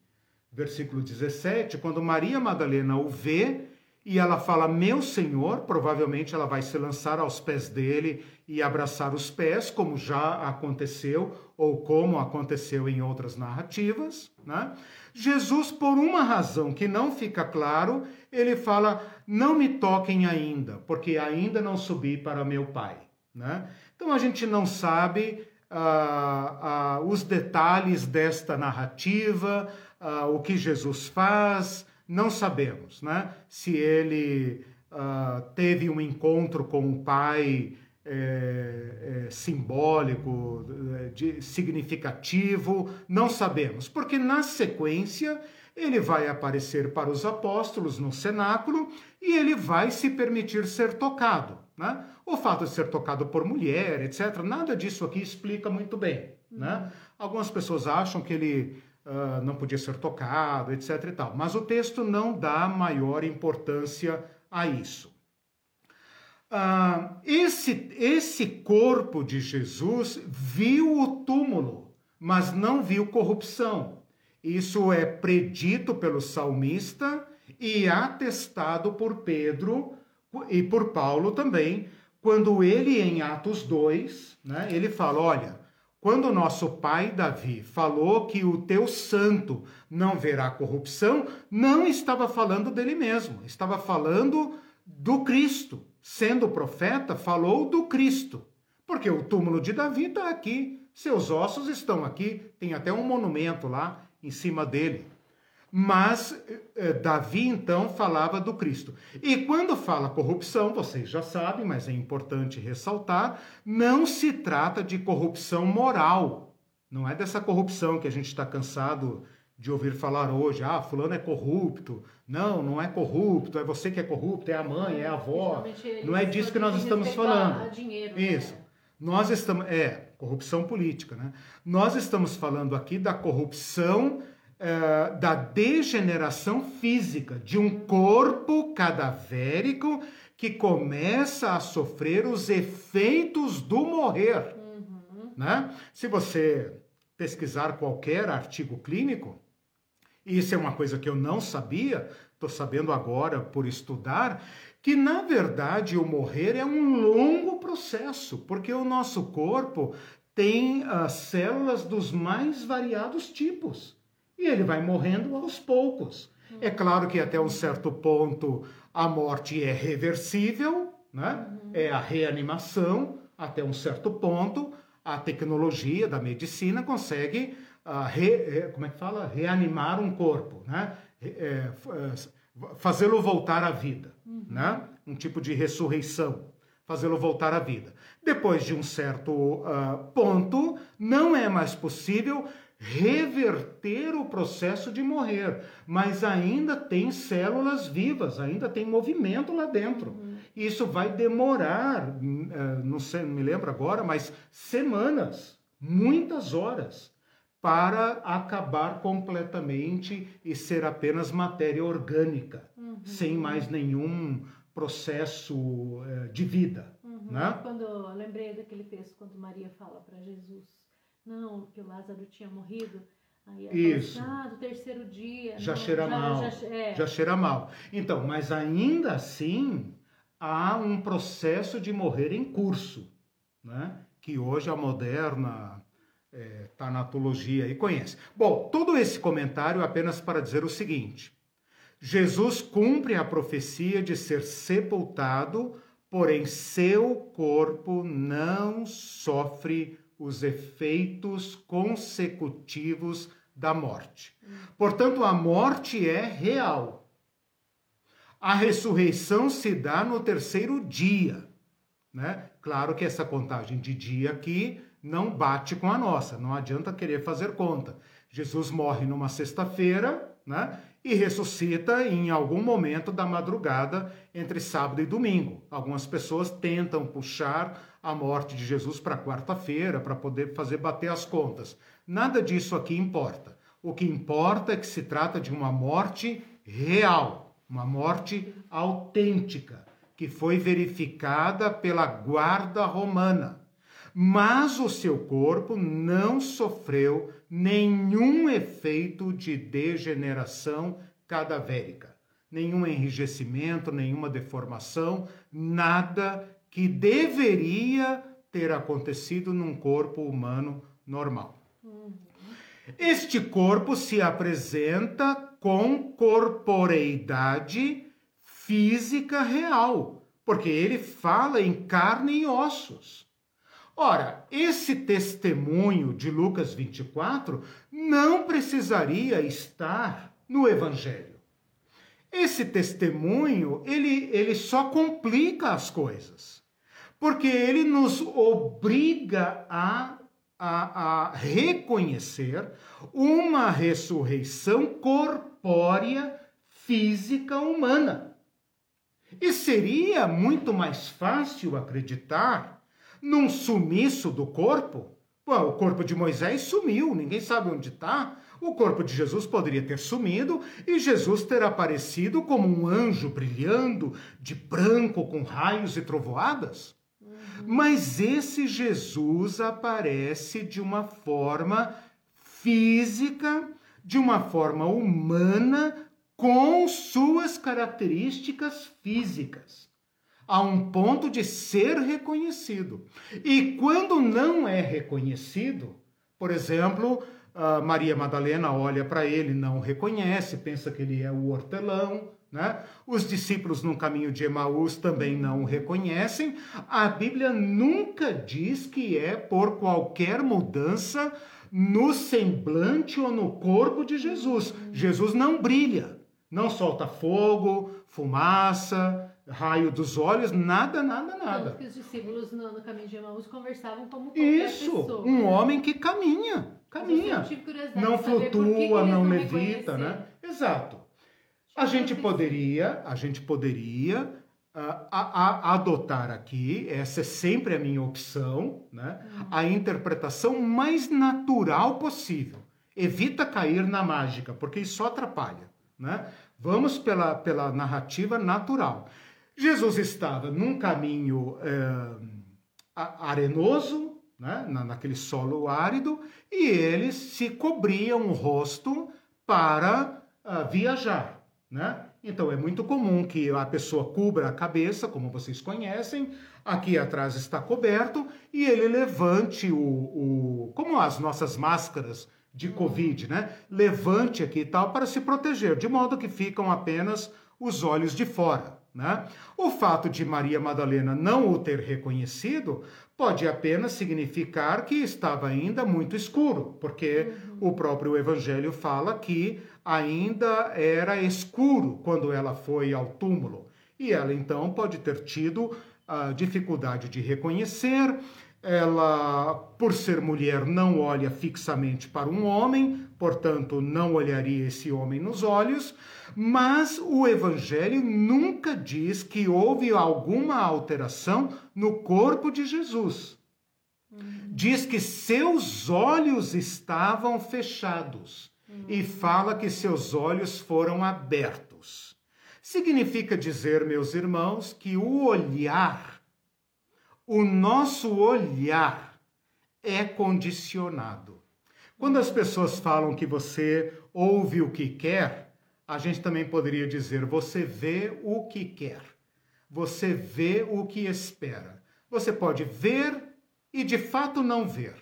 versículo 17, quando Maria Madalena o vê, e ela fala, meu Senhor, provavelmente ela vai se lançar aos pés dele e abraçar os pés, como já aconteceu, ou como aconteceu em outras narrativas. Né? Jesus, por uma razão que não fica claro, ele fala, não me toquem ainda, porque ainda não subi para meu Pai. Né? Então a gente não sabe ah, ah, os detalhes desta narrativa, ah, o que Jesus faz, não sabemos, né? Se ele uh, teve um encontro com o pai é, é, simbólico, é, de, significativo, não sabemos, porque na sequência ele vai aparecer para os apóstolos no cenáculo e ele vai se permitir ser tocado. Né? O fato de ser tocado por mulher, etc., nada disso aqui explica muito bem. Né? Uhum. Algumas pessoas acham que ele uh, não podia ser tocado, etc. e tal. Mas o texto não dá maior importância a isso. Uh, esse, esse corpo de Jesus viu o túmulo, mas não viu corrupção. Isso é predito pelo salmista e atestado por Pedro e por Paulo também, quando ele, em Atos 2, né, ele fala: olha, quando nosso pai Davi falou que o teu santo não verá corrupção, não estava falando dele mesmo, estava falando do Cristo. Sendo profeta, falou do Cristo. Porque o túmulo de Davi está aqui, seus ossos estão aqui, tem até um monumento lá em cima dele. Mas eh, Davi então falava do Cristo. E quando fala corrupção, vocês já sabem, mas é importante ressaltar, não se trata de corrupção moral. Não é dessa corrupção que a gente está cansado de ouvir falar hoje. Ah, fulano é corrupto. Não, não é corrupto, é você que é corrupto, é a mãe, é a avó. Não é disso que nós estamos falando. Dinheiro, né? Isso. Né? Nós estamos. É, corrupção política, né? Nós estamos falando aqui da corrupção é, da degeneração física, de um corpo cadavérico que começa a sofrer os efeitos do morrer. Uhum. Né? Se você pesquisar qualquer artigo clínico, e isso é uma coisa que eu não sabia, estou sabendo agora por estudar, que na verdade o morrer é um longo processo, porque o nosso corpo tem uh, células dos mais variados tipos. E ele vai morrendo aos poucos. É claro que até um certo ponto a morte é reversível, né? É a reanimação até um certo ponto. A tecnologia da medicina consegue, uh, re, como é que fala? Reanimar um corpo, né? É, fazê-lo voltar à vida, uhum. né? Um tipo de ressurreição, fazê-lo voltar à vida. Depois de um certo uh, ponto, não é mais possível reverter o processo de morrer, mas ainda tem células vivas, ainda tem movimento lá dentro. Uhum. Isso vai demorar, uh, não sei, não me lembro agora, mas semanas, muitas horas para acabar completamente e ser apenas matéria orgânica, uhum. sem mais nenhum processo uh, de vida. Uhum. Né? Quando eu lembrei daquele texto quando Maria fala para Jesus, não, que o Lázaro tinha morrido. Aí Isso. Fala, ah, do terceiro dia. Já não, cheira já, mal. Já, é. já cheira mal. Então, mas ainda assim há um processo de morrer em curso, né? que hoje a moderna é, tanatologia e conhece. Bom, todo esse comentário é apenas para dizer o seguinte: Jesus cumpre a profecia de ser sepultado, porém seu corpo não sofre os efeitos consecutivos da morte. Portanto, a morte é real. A ressurreição se dá no terceiro dia. Né? Claro que essa contagem de dia aqui não bate com a nossa, não adianta querer fazer conta. Jesus morre numa sexta-feira, né? E ressuscita em algum momento da madrugada entre sábado e domingo. Algumas pessoas tentam puxar a morte de Jesus para quarta-feira para poder fazer bater as contas. Nada disso aqui importa. O que importa é que se trata de uma morte real, uma morte autêntica, que foi verificada pela guarda romana mas o seu corpo não sofreu nenhum efeito de degeneração cadavérica, nenhum enrijecimento, nenhuma deformação, nada que deveria ter acontecido num corpo humano normal. Este corpo se apresenta com corporeidade física real, porque ele fala em carne e ossos. Ora, esse testemunho de Lucas 24 não precisaria estar no Evangelho. Esse testemunho, ele, ele só complica as coisas, porque ele nos obriga a, a, a reconhecer uma ressurreição corpórea, física, humana. E seria muito mais fácil acreditar num sumiço do corpo? Pô, o corpo de Moisés sumiu, ninguém sabe onde está. O corpo de Jesus poderia ter sumido e Jesus ter aparecido como um anjo brilhando, de branco, com raios e trovoadas. Uhum. Mas esse Jesus aparece de uma forma física, de uma forma humana, com suas características físicas a um ponto de ser reconhecido. E quando não é reconhecido, por exemplo, Maria Madalena olha para ele, não reconhece, pensa que ele é o hortelão, né? Os discípulos no caminho de Emaús também não o reconhecem. A Bíblia nunca diz que é por qualquer mudança no semblante ou no corpo de Jesus. Jesus não brilha, não solta fogo, fumaça, raio dos olhos, nada, nada, nada. Tanto que os discípulos no, no caminho de Emaús conversavam como Isso, pessoa, um homem que caminha, caminha. Não flutua, não, levita, né? Exato. A gente poderia, a gente poderia uh, a, a, adotar aqui, essa é sempre a minha opção, né? Uhum. A interpretação mais natural possível. Evita cair na mágica, porque isso só atrapalha, né? Vamos pela, pela narrativa natural. Jesus estava num caminho é, arenoso, né, naquele solo árido, e ele se cobria o rosto para uh, viajar. Né? Então é muito comum que a pessoa cubra a cabeça, como vocês conhecem, aqui atrás está coberto, e ele levante o, o como as nossas máscaras de Covid, né? Levante aqui e tal para se proteger, de modo que ficam apenas os olhos de fora. Né? O fato de Maria Madalena não o ter reconhecido pode apenas significar que estava ainda muito escuro, porque uhum. o próprio Evangelho fala que ainda era escuro quando ela foi ao túmulo. E ela então pode ter tido a dificuldade de reconhecer. Ela, por ser mulher, não olha fixamente para um homem, portanto, não olharia esse homem nos olhos, mas o Evangelho nunca diz que houve alguma alteração no corpo de Jesus. Diz que seus olhos estavam fechados e fala que seus olhos foram abertos. Significa dizer, meus irmãos, que o olhar, o nosso olhar, é condicionado. Quando as pessoas falam que você ouve o que quer, a gente também poderia dizer você vê o que quer. Você vê o que espera. Você pode ver e de fato não ver.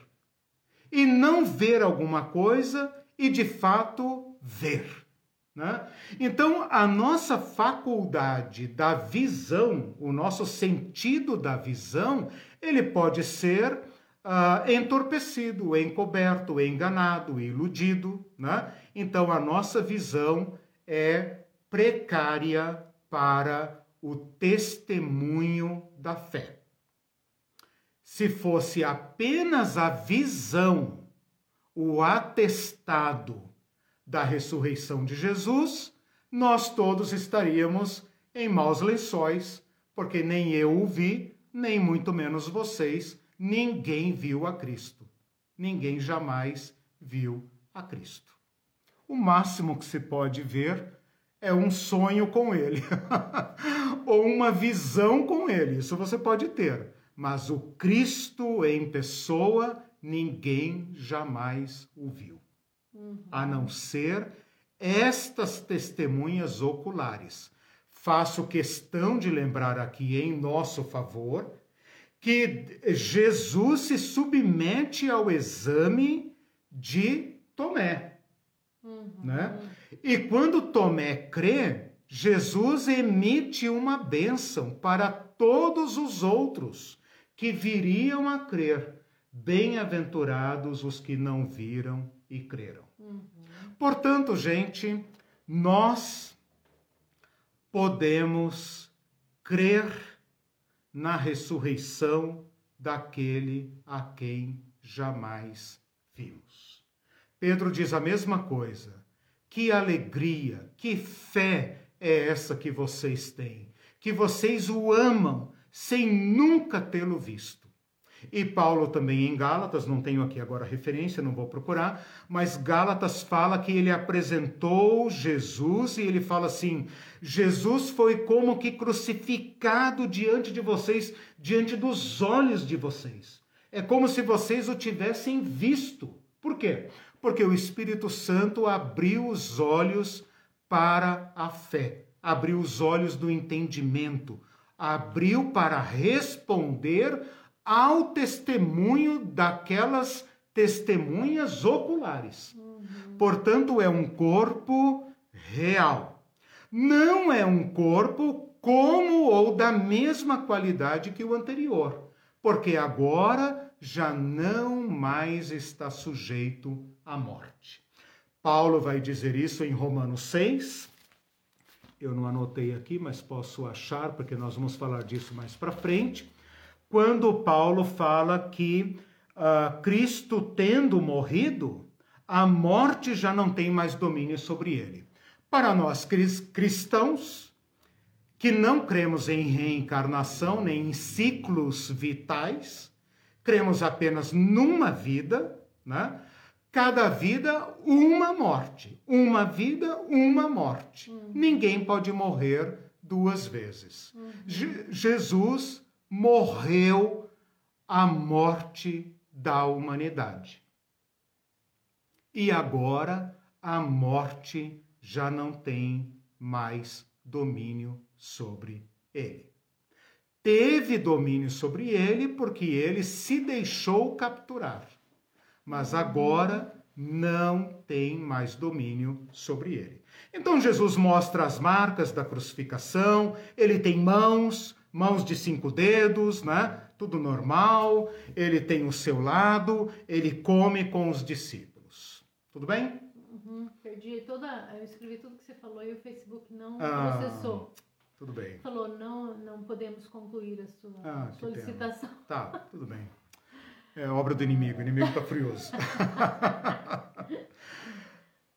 E não ver alguma coisa e de fato ver. Né? Então, a nossa faculdade da visão, o nosso sentido da visão, ele pode ser uh, entorpecido, encoberto, enganado, iludido. Né? Então, a nossa visão é precária para o testemunho da fé. Se fosse apenas a visão, o atestado, da ressurreição de Jesus, nós todos estaríamos em maus lençóis, porque nem eu o vi, nem muito menos vocês, ninguém viu a Cristo. Ninguém jamais viu a Cristo. O máximo que se pode ver é um sonho com ele, ou uma visão com ele, isso você pode ter, mas o Cristo em pessoa, ninguém jamais o viu a não ser estas testemunhas oculares. Faço questão de lembrar aqui em nosso favor que Jesus se submete ao exame de Tomé. Uhum. Né? E quando Tomé crê, Jesus emite uma bênção para todos os outros que viriam a crer. Bem-aventurados os que não viram e creram. Uhum. Portanto, gente, nós podemos crer na ressurreição daquele a quem jamais vimos. Pedro diz a mesma coisa. Que alegria, que fé é essa que vocês têm, que vocês o amam sem nunca tê-lo visto. E Paulo também em Gálatas, não tenho aqui agora referência, não vou procurar, mas Gálatas fala que ele apresentou Jesus e ele fala assim: Jesus foi como que crucificado diante de vocês, diante dos olhos de vocês. É como se vocês o tivessem visto. Por quê? Porque o Espírito Santo abriu os olhos para a fé, abriu os olhos do entendimento, abriu para responder ao testemunho daquelas testemunhas oculares. Uhum. Portanto, é um corpo real. Não é um corpo como ou da mesma qualidade que o anterior, porque agora já não mais está sujeito à morte. Paulo vai dizer isso em Romanos 6. Eu não anotei aqui, mas posso achar, porque nós vamos falar disso mais para frente quando Paulo fala que uh, Cristo tendo morrido, a morte já não tem mais domínio sobre ele. Para nós cristãos, que não cremos em reencarnação nem em ciclos vitais, cremos apenas numa vida, né? Cada vida, uma morte. Uma vida, uma morte. Uhum. Ninguém pode morrer duas vezes. Uhum. Jesus morreu a morte da humanidade. E agora a morte já não tem mais domínio sobre ele. Teve domínio sobre ele porque ele se deixou capturar, mas agora não tem mais domínio sobre ele. Então Jesus mostra as marcas da crucificação, ele tem mãos, mãos de cinco dedos, né? Tudo normal, ele tem o seu lado, ele come com os discípulos. Tudo bem? Uhum, perdi toda. Eu escrevi tudo que você falou e o Facebook não ah, processou. Tudo bem. Falou, não, não podemos concluir a sua ah, solicitação. Tá, tudo bem. É obra do inimigo, o inimigo está furioso.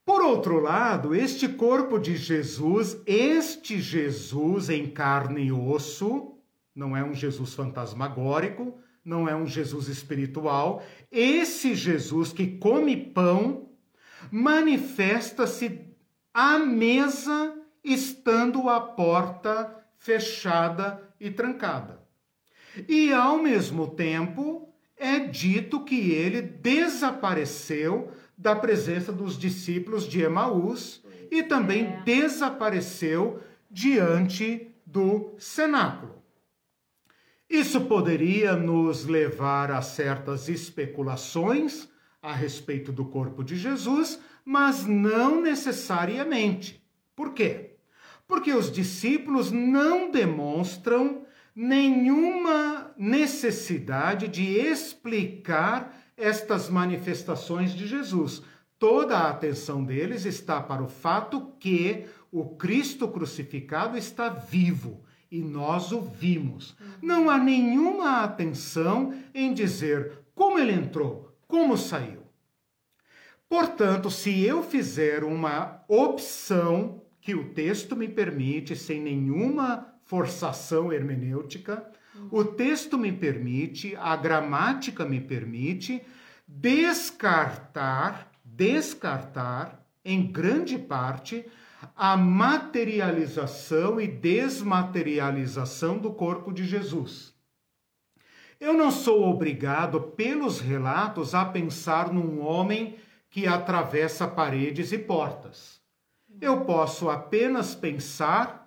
Por outro lado, este corpo de Jesus, este Jesus em carne e osso, não é um Jesus fantasmagórico, não é um Jesus espiritual, esse Jesus que come pão manifesta-se à mesa estando a porta fechada e trancada. E ao mesmo tempo, é dito que ele desapareceu da presença dos discípulos de Emaús e também é. desapareceu diante do cenáculo. Isso poderia nos levar a certas especulações a respeito do corpo de Jesus, mas não necessariamente. Por quê? Porque os discípulos não demonstram nenhuma necessidade de explicar estas manifestações de Jesus. Toda a atenção deles está para o fato que o Cristo crucificado está vivo e nós o vimos. Não há nenhuma atenção em dizer como ele entrou, como saiu. Portanto, se eu fizer uma opção que o texto me permite, sem nenhuma forçação hermenêutica. O texto me permite, a gramática me permite descartar, descartar em grande parte a materialização e desmaterialização do corpo de Jesus. Eu não sou obrigado, pelos relatos, a pensar num homem que atravessa paredes e portas. Eu posso apenas pensar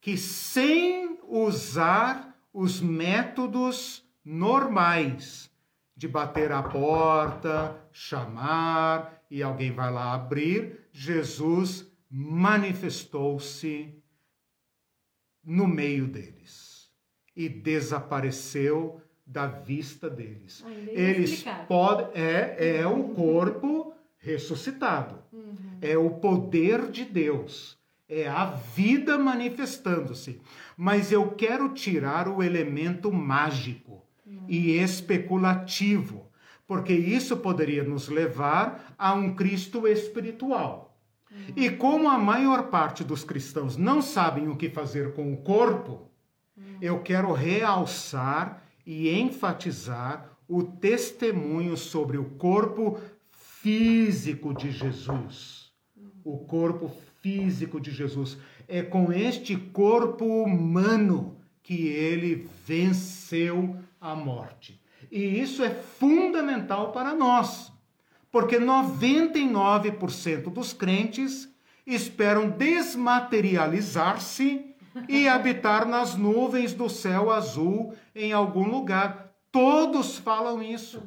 que sem usar os métodos normais de bater a porta, chamar e alguém vai lá abrir, Jesus manifestou-se no meio deles e desapareceu da vista deles. Eles podem é é o corpo ressuscitado. Uhum. É o poder de Deus é a vida manifestando-se. Mas eu quero tirar o elemento mágico e especulativo, porque isso poderia nos levar a um Cristo espiritual. E como a maior parte dos cristãos não sabem o que fazer com o corpo, eu quero realçar e enfatizar o testemunho sobre o corpo físico de Jesus. O corpo físico de Jesus. É com este corpo humano que ele venceu a morte. E isso é fundamental para nós, porque 99% dos crentes esperam desmaterializar-se e habitar nas nuvens do céu azul em algum lugar. Todos falam isso.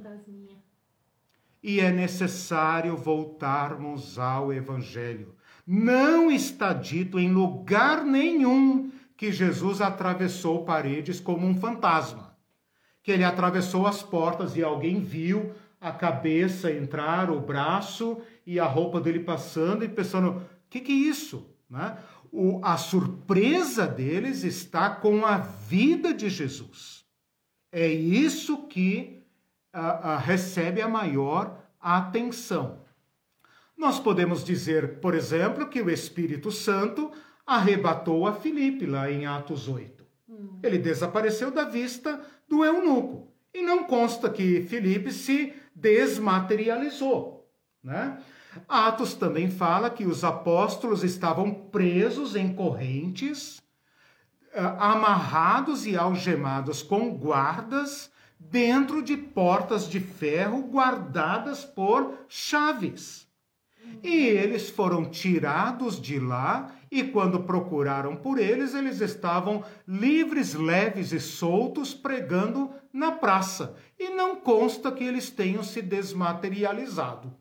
E é necessário voltarmos ao Evangelho. Não está dito em lugar nenhum que Jesus atravessou paredes como um fantasma, que ele atravessou as portas e alguém viu a cabeça entrar, o braço e a roupa dele passando e pensando: o que, que é isso? Né? O, a surpresa deles está com a vida de Jesus. É isso que a, a, recebe a maior atenção. Nós podemos dizer, por exemplo, que o Espírito Santo arrebatou a Filipe lá em Atos 8. Hum. Ele desapareceu da vista do eunuco. E não consta que Filipe se desmaterializou. Né? Atos também fala que os apóstolos estavam presos em correntes, eh, amarrados e algemados com guardas dentro de portas de ferro guardadas por chaves. E eles foram tirados de lá, e quando procuraram por eles, eles estavam livres, leves e soltos, pregando na praça. E não consta que eles tenham se desmaterializado.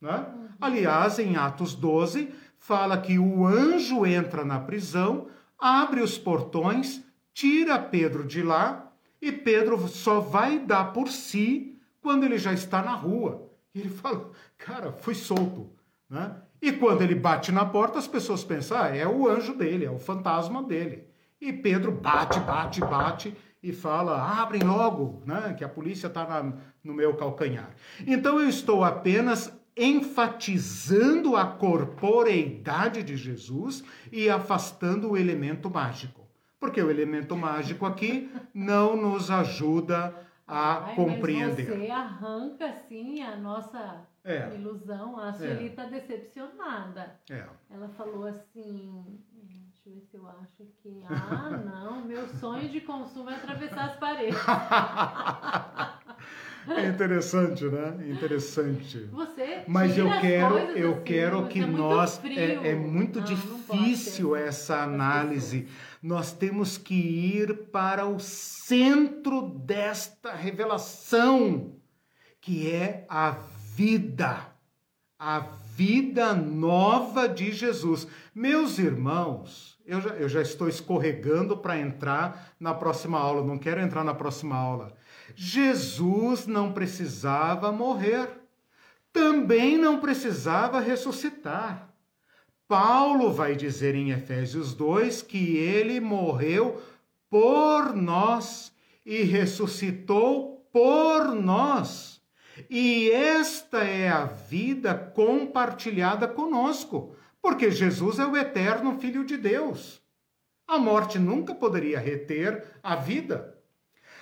Né? Aliás, em Atos 12, fala que o anjo entra na prisão, abre os portões, tira Pedro de lá, e Pedro só vai dar por si quando ele já está na rua. E ele fala, cara, fui solto. Né? E quando ele bate na porta, as pessoas pensam, ah, é o anjo dele, é o fantasma dele. E Pedro bate, bate, bate e fala, abrem logo, né? que a polícia está no meu calcanhar. Então eu estou apenas enfatizando a corporeidade de Jesus e afastando o elemento mágico. Porque o elemento mágico aqui não nos ajuda a Ai, compreender. Mas você arranca assim a nossa é. ilusão. A Sueli está é. decepcionada. É. Ela falou assim. Deixa eu ver se eu acho que. Ah, não, meu sonho de consumo é atravessar as paredes. É interessante, né? Interessante. Você Mas eu quero, eu assim, quero que é nós é, é, muito não, difícil não essa análise. Nós temos que ir para o centro desta revelação, que é a vida, a vida nova de Jesus. Meus irmãos, eu já, eu já estou escorregando para entrar na próxima aula, não quero entrar na próxima aula. Jesus não precisava morrer, também não precisava ressuscitar. Paulo vai dizer em Efésios 2 que ele morreu por nós e ressuscitou por nós. E esta é a vida compartilhada conosco, porque Jesus é o eterno Filho de Deus. A morte nunca poderia reter a vida,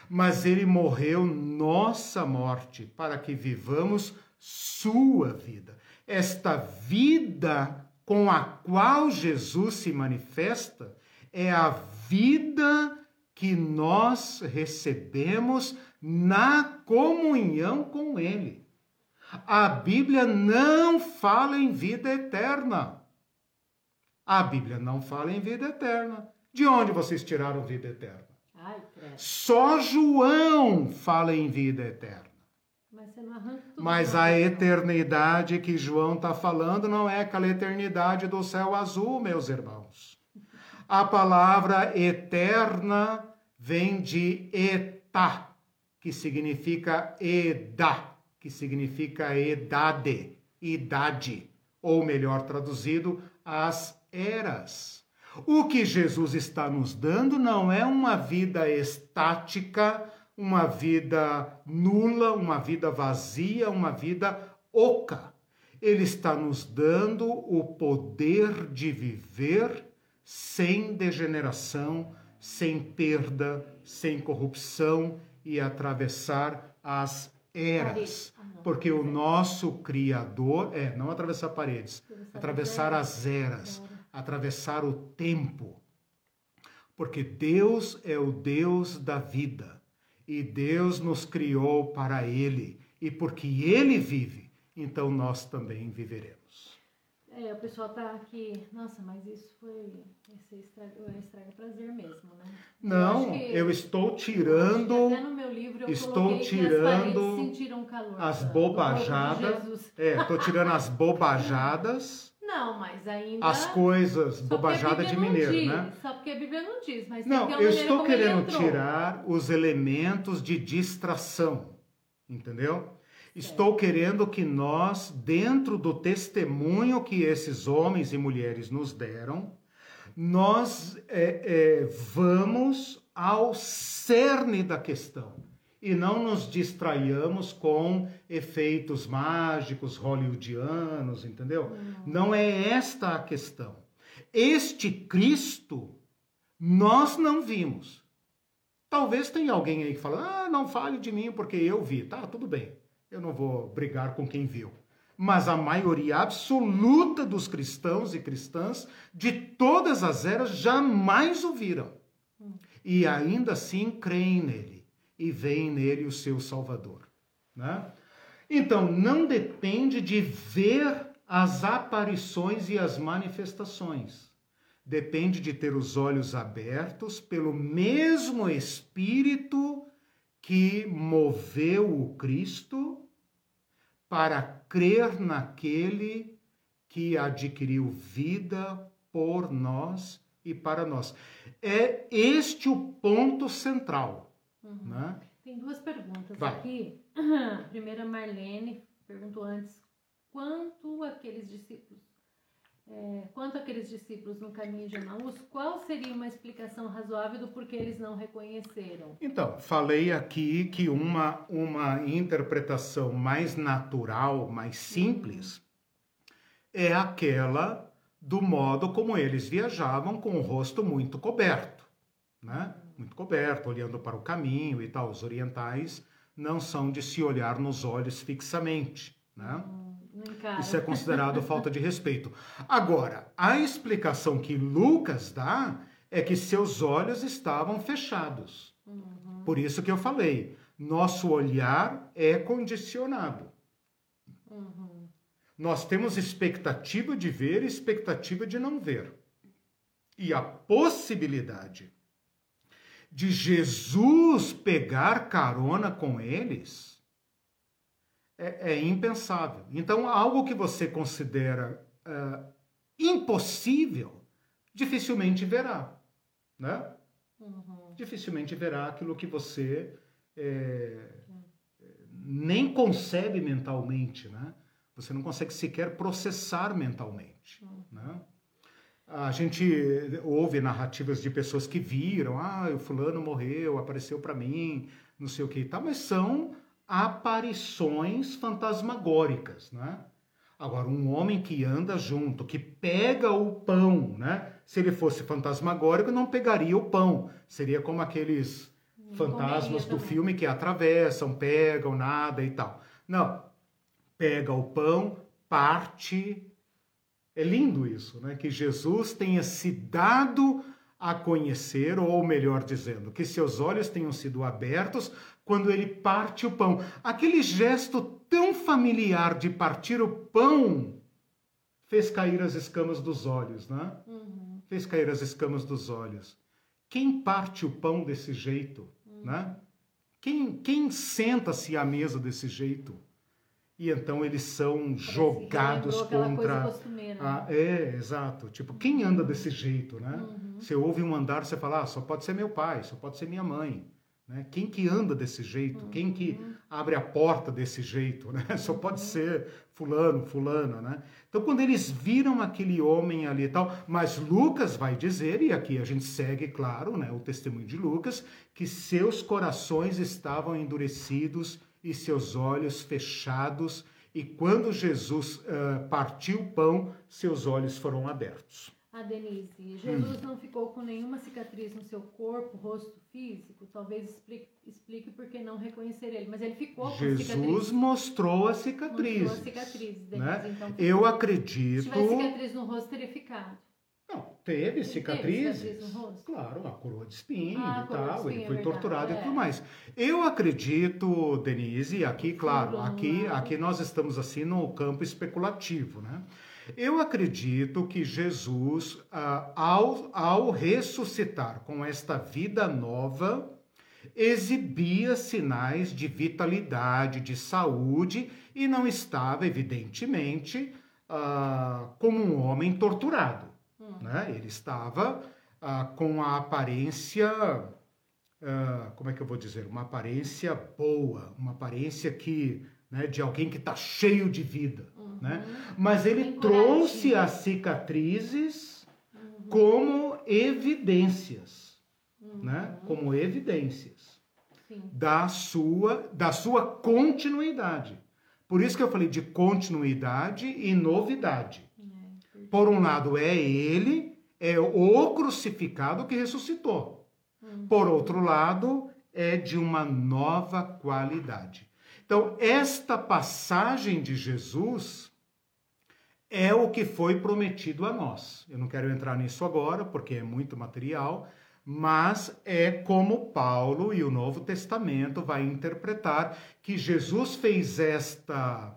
mas ele morreu nossa morte para que vivamos sua vida. Esta vida com a qual Jesus se manifesta é a vida que nós recebemos na comunhão com Ele. A Bíblia não fala em vida eterna. A Bíblia não fala em vida eterna. De onde vocês tiraram vida eterna? Ai, Só João fala em vida eterna. Mas, Mas a eternidade que João está falando não é aquela eternidade do céu azul, meus irmãos. A palavra eterna vem de etá que significa eda, que significa idade, idade, ou melhor traduzido, as eras. O que Jesus está nos dando não é uma vida estática, uma vida nula, uma vida vazia, uma vida oca. Ele está nos dando o poder de viver sem degeneração, sem perda, sem corrupção e atravessar as eras. Ah, Porque o nosso Criador, é, não atravessar paredes, atravessar as eras, atravessar o tempo. Porque Deus é o Deus da vida e Deus nos criou para Ele. E porque Ele vive, então nós também viveremos. É, o pessoal tá aqui, nossa, mas isso foi esse estraga, é estraga prazer mesmo, né? Não, eu, eu estou tirando. Até no meu livro eu estou tirando as sentiram calor. As bobajadas. É, estou tirando as bobajadas. Não, mas ainda. As coisas, bobajada de mineiro, diz, né? Só porque a Bíblia não diz, mas Não, eu estou querendo tirar os elementos de distração, entendeu? Estou querendo que nós, dentro do testemunho que esses homens e mulheres nos deram, nós é, é, vamos ao cerne da questão e não nos distraiamos com efeitos mágicos hollywoodianos, entendeu? Não. não é esta a questão. Este Cristo nós não vimos. Talvez tenha alguém aí que fala: ah, não fale de mim porque eu vi. Tá, tudo bem. Eu não vou brigar com quem viu. Mas a maioria absoluta dos cristãos e cristãs de todas as eras jamais o viram. E ainda assim creem nele e veem nele o seu Salvador. Né? Então, não depende de ver as aparições e as manifestações. Depende de ter os olhos abertos pelo mesmo Espírito que moveu o Cristo para crer naquele que adquiriu vida por nós e para nós. É este o ponto central. Uhum. Né? Tem duas perguntas Vai. aqui. A primeira, Marlene perguntou antes quanto aqueles discípulos é, quanto aqueles discípulos no caminho de Emaús, qual seria uma explicação razoável do porquê eles não reconheceram? Então, falei aqui que uma, uma interpretação mais natural, mais simples, é aquela do modo como eles viajavam com o rosto muito coberto, né? Muito coberto, olhando para o caminho e tal. Os orientais não são de se olhar nos olhos fixamente, né? Hum, Isso é considerado falta de respeito. Agora, a explicação que Lucas dá é que seus olhos estavam fechados. Uhum. Por isso que eu falei, nosso olhar é condicionado. Uhum. Nós temos expectativa de ver e expectativa de não ver. E a possibilidade de Jesus pegar carona com eles é, é impensável. Então, algo que você considera uh, impossível, dificilmente verá. Né? Uhum. Dificilmente verá aquilo que você é, nem concebe mentalmente, né? Você não consegue sequer processar mentalmente. Hum. Né? A gente ouve narrativas de pessoas que viram, ah, o fulano morreu, apareceu para mim, não sei o que e tal, mas são aparições fantasmagóricas, né? Agora, um homem que anda junto, que pega o pão, né? Se ele fosse fantasmagórico, não pegaria o pão. Seria como aqueles fantasmas do filme que atravessam, pegam nada e tal. Não, pega o pão, parte. É lindo isso, né? Que Jesus tenha se dado a conhecer, ou melhor dizendo, que seus olhos tenham sido abertos quando ele parte o pão. Aquele gesto tão familiar de partir o pão fez cair as escamas dos olhos, né? Uhum. Fez cair as escamas dos olhos. Quem parte o pão desse jeito, uhum. né? Quem, quem senta-se à mesa desse jeito? e então eles são jogados contra. A... É, exato. Tipo, quem anda desse jeito, né? Uhum. Você ouve um andar, você fala, ah, só pode ser meu pai, só pode ser minha mãe. Né? Quem que anda desse jeito? Uhum. Quem que uhum. abre a porta desse jeito? Né? Só pode uhum. ser fulano, fulana, né? Então, quando eles viram aquele homem ali e tal, mas Lucas vai dizer, e aqui a gente segue, claro, né, o testemunho de Lucas, que seus corações estavam endurecidos e seus olhos fechados, e quando Jesus uh, partiu o pão, seus olhos foram abertos. A Denise, Jesus não ficou com nenhuma cicatriz no seu corpo, rosto físico? Talvez explique, explique por que não reconhecer ele, mas ele ficou com Jesus cicatriz. mostrou a cicatriz. Mostrou a cicatriz, Denise. Né? Então, Eu acredito. Se tivesse cicatriz no rosto, teria ficado. Não, teve cicatrizes. Teve cicatriz claro, a coroa de espinho ah, e tal. Espinho, ele foi é torturado é. e tudo mais. Eu acredito, Denise, aqui, claro, aqui, aqui nós estamos assim no campo especulativo, né? Eu acredito que Jesus, ah, ao, ao ressuscitar com esta vida nova, exibia sinais de vitalidade, de saúde e não estava, evidentemente, ah, como um homem torturado. Né? Ele estava ah, com a aparência, ah, como é que eu vou dizer? Uma aparência boa, uma aparência que né, de alguém que está cheio de vida. Uhum. Né? Mas ele trouxe as cicatrizes uhum. como evidências. Uhum. Né? Como evidências da sua, da sua continuidade. Por isso que eu falei de continuidade e novidade. Por um lado, é ele, é o crucificado que ressuscitou. Uhum. Por outro lado, é de uma nova qualidade. Então, esta passagem de Jesus é o que foi prometido a nós. Eu não quero entrar nisso agora, porque é muito material, mas é como Paulo e o Novo Testamento vai interpretar que Jesus fez esta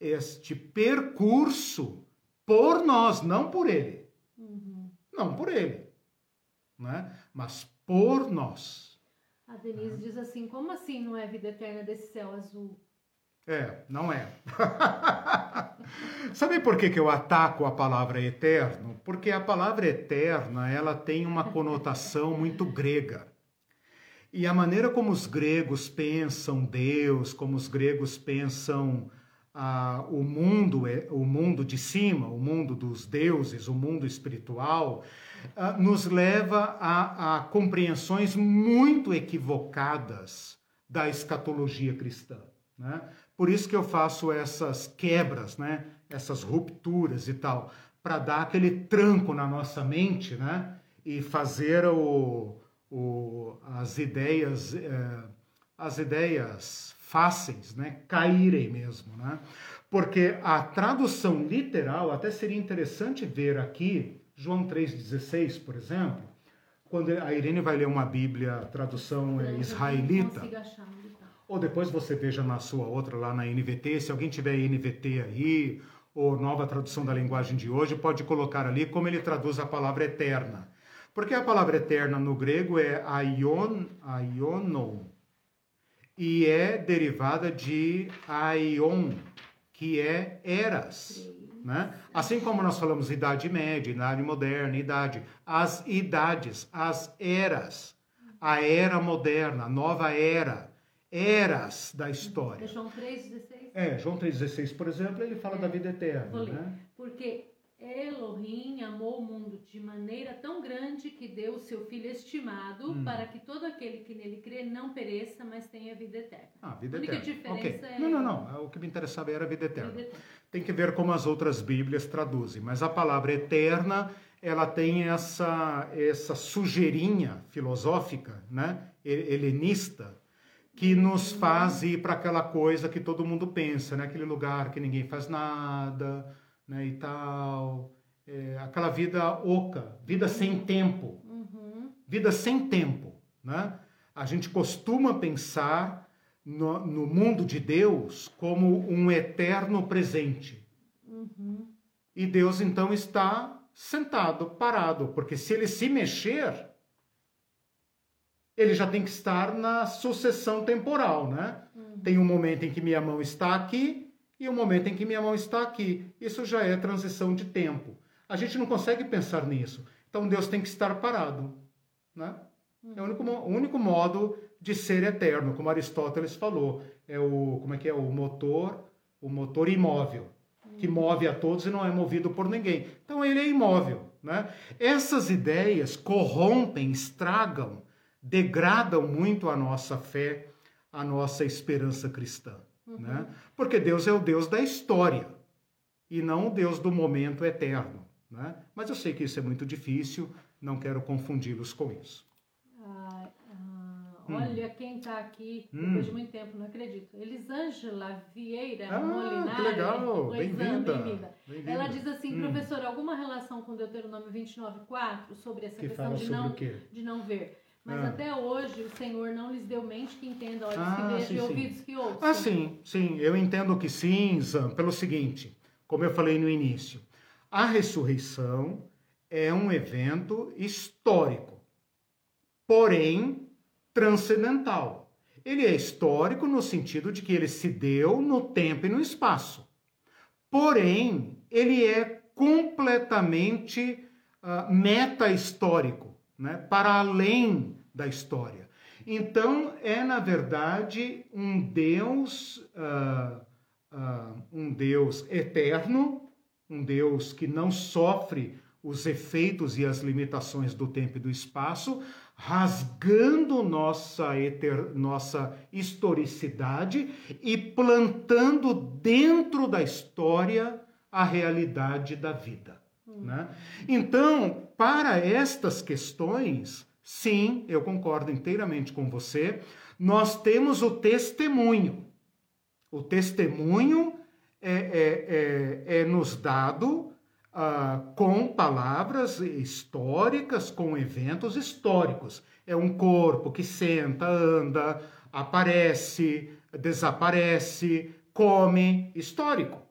este percurso por nós, não por ele. Uhum. Não por ele, né? mas por nós. A Denise diz assim: como assim não é vida eterna desse céu azul? É, não é. Sabe por que, que eu ataco a palavra eterno? Porque a palavra eterna ela tem uma conotação muito grega. E a maneira como os gregos pensam Deus, como os gregos pensam ah, o mundo, é, o mundo de cima, o mundo dos deuses, o mundo espiritual, ah, nos leva a, a compreensões muito equivocadas da escatologia cristã. Né? Por isso que eu faço essas quebras, né? essas rupturas e tal, para dar aquele tranco na nossa mente né? e fazer o, o, as ideias, é, as ideias fáceis né? caírem mesmo. Né? Porque a tradução literal, até seria interessante ver aqui, João 3,16, por exemplo, quando a Irene vai ler uma Bíblia, tradução é, israelita. Ou depois você veja na sua outra lá na NVT, se alguém tiver NVT aí, ou nova tradução da linguagem de hoje, pode colocar ali como ele traduz a palavra eterna. Porque a palavra eterna no grego é aion, aionon, e é derivada de aion, que é eras. Né? Assim como nós falamos idade média, idade moderna, idade, as idades, as eras, a era moderna, a nova era, eras da história. É João 3,16? É, João 3,16, por exemplo, ele fala é. da vida eterna. Né? Porque Elohim amou o mundo de maneira tão grande que deu o seu Filho estimado hum. para que todo aquele que nele crê não pereça, mas tenha vida eterna. Ah, vida eterna. A única diferença okay. é... Não, não, não. O que me interessava era a vida eterna. vida eterna. Tem que ver como as outras Bíblias traduzem. Mas a palavra eterna, ela tem essa, essa sujeirinha filosófica, né? helenista, que nos faz ir para aquela coisa que todo mundo pensa, né? Aquele lugar que ninguém faz nada, né? E tal, é, aquela vida oca, vida sem tempo, uhum. vida sem tempo, né? A gente costuma pensar no, no mundo de Deus como um eterno presente. Uhum. E Deus então está sentado, parado, porque se ele se mexer, ele já tem que estar na sucessão temporal, né? Uhum. Tem um momento em que minha mão está aqui e um momento em que minha mão está aqui. Isso já é transição de tempo. A gente não consegue pensar nisso. Então Deus tem que estar parado, né? É o único, o único modo de ser eterno, como Aristóteles falou. É o como é que é o motor, o motor imóvel, que move a todos e não é movido por ninguém. Então ele é imóvel, né? Essas ideias corrompem, estragam degradam muito a nossa fé, a nossa esperança cristã. Uhum. Né? Porque Deus é o Deus da história e não o Deus do momento eterno. Né? Mas eu sei que isso é muito difícil, não quero confundi-los com isso. Ah, ah, hum. olha quem está aqui hum. depois de muito tempo, não acredito. Elisângela Vieira ah, Molinari. Que legal, bem-vinda. Bem Ela diz assim, hum. professor, alguma relação com Deuteronômio 29,4 sobre essa que questão de não, de não ver? Mas ah. até hoje o Senhor não lhes deu mente que entenda, olhos ah, que vejam e ouvidos que ouçam. Ah, sim, sim. Eu entendo que sim, Zan, pelo seguinte, como eu falei no início, a ressurreição é um evento histórico, porém transcendental. Ele é histórico no sentido de que ele se deu no tempo e no espaço. Porém, ele é completamente uh, meta-histórico né, para além da história. Então, é, na verdade, um Deus, uh, uh, um Deus eterno, um Deus que não sofre os efeitos e as limitações do tempo e do espaço, rasgando nossa, eter... nossa historicidade e plantando dentro da história a realidade da vida. Né? Então, para estas questões, sim, eu concordo inteiramente com você, nós temos o testemunho. O testemunho é, é, é, é nos dado uh, com palavras históricas, com eventos históricos. É um corpo que senta, anda, aparece, desaparece, come, histórico.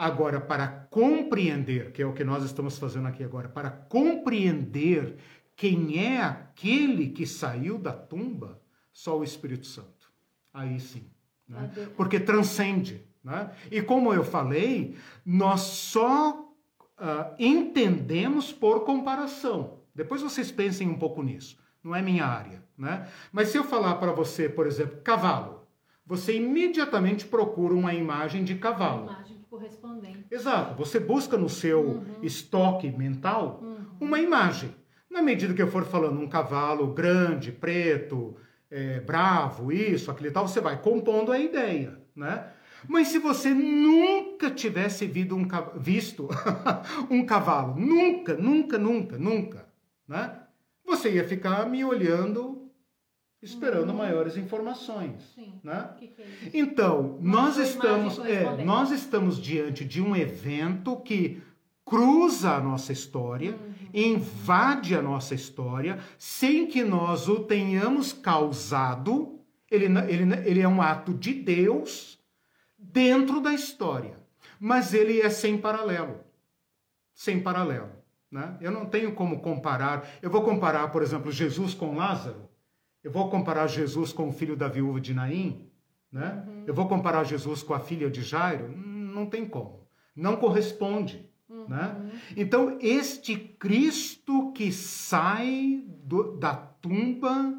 Agora, para compreender, que é o que nós estamos fazendo aqui agora, para compreender quem é aquele que saiu da tumba, só o Espírito Santo. Aí sim. Né? Porque transcende. Né? E como eu falei, nós só uh, entendemos por comparação. Depois vocês pensem um pouco nisso. Não é minha área. Né? Mas se eu falar para você, por exemplo, cavalo, você imediatamente procura uma imagem de cavalo. Imagem correspondente. Exato. Você busca no seu uhum. estoque mental uhum. uma imagem. Na medida que eu for falando um cavalo grande, preto, é, bravo, isso, aquele tal, você vai compondo a ideia, né? Mas se você nunca tivesse visto um, visto um cavalo, nunca, nunca, nunca, nunca, né? Você ia ficar me olhando esperando uhum. maiores informações, Sim. né? Que que é então, nós estamos, é, nós estamos diante de um evento que cruza a nossa história, uhum. invade a nossa história, sem que nós o tenhamos causado. Ele, ele, ele é um ato de Deus dentro da história, mas ele é sem paralelo. Sem paralelo. Né? Eu não tenho como comparar. Eu vou comparar, por exemplo, Jesus com Lázaro. Eu vou comparar Jesus com o filho da viúva de Naim. Né? Uhum. Eu vou comparar Jesus com a filha de Jairo. Não tem como. Não corresponde. Uhum. Né? Então, este Cristo que sai do, da tumba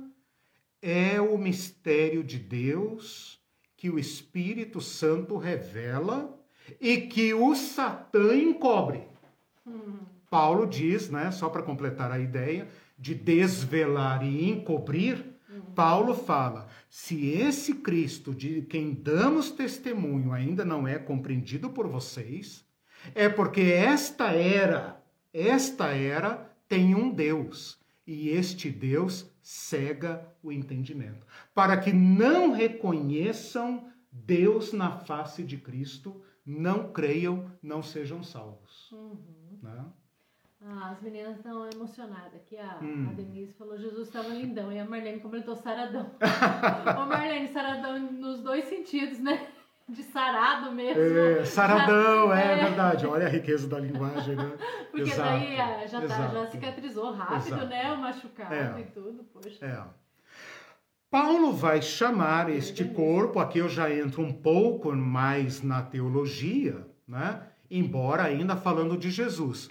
é o mistério de Deus que o Espírito Santo revela e que o Satã encobre. Uhum. Paulo diz, né, só para completar a ideia, de desvelar e encobrir. Paulo fala: se esse Cristo de quem damos testemunho ainda não é compreendido por vocês, é porque esta era, esta era tem um Deus, e este Deus cega o entendimento, para que não reconheçam Deus na face de Cristo, não creiam, não sejam salvos. Uhum. Né? Ah, as meninas estão emocionadas aqui. A, hum. a Denise falou Jesus estava lindão e a Marlene completou saradão. Ô Marlene, saradão nos dois sentidos, né? de sarado mesmo. É, saradão, é, é, verdade. Olha a riqueza da linguagem, né? Porque Exato. daí ah, já, tá, já cicatrizou rápido, Exato. né? O machucado é. e tudo, poxa. É. Paulo vai chamar este corpo, aqui eu já entro um pouco mais na teologia, né? Embora ainda falando de Jesus.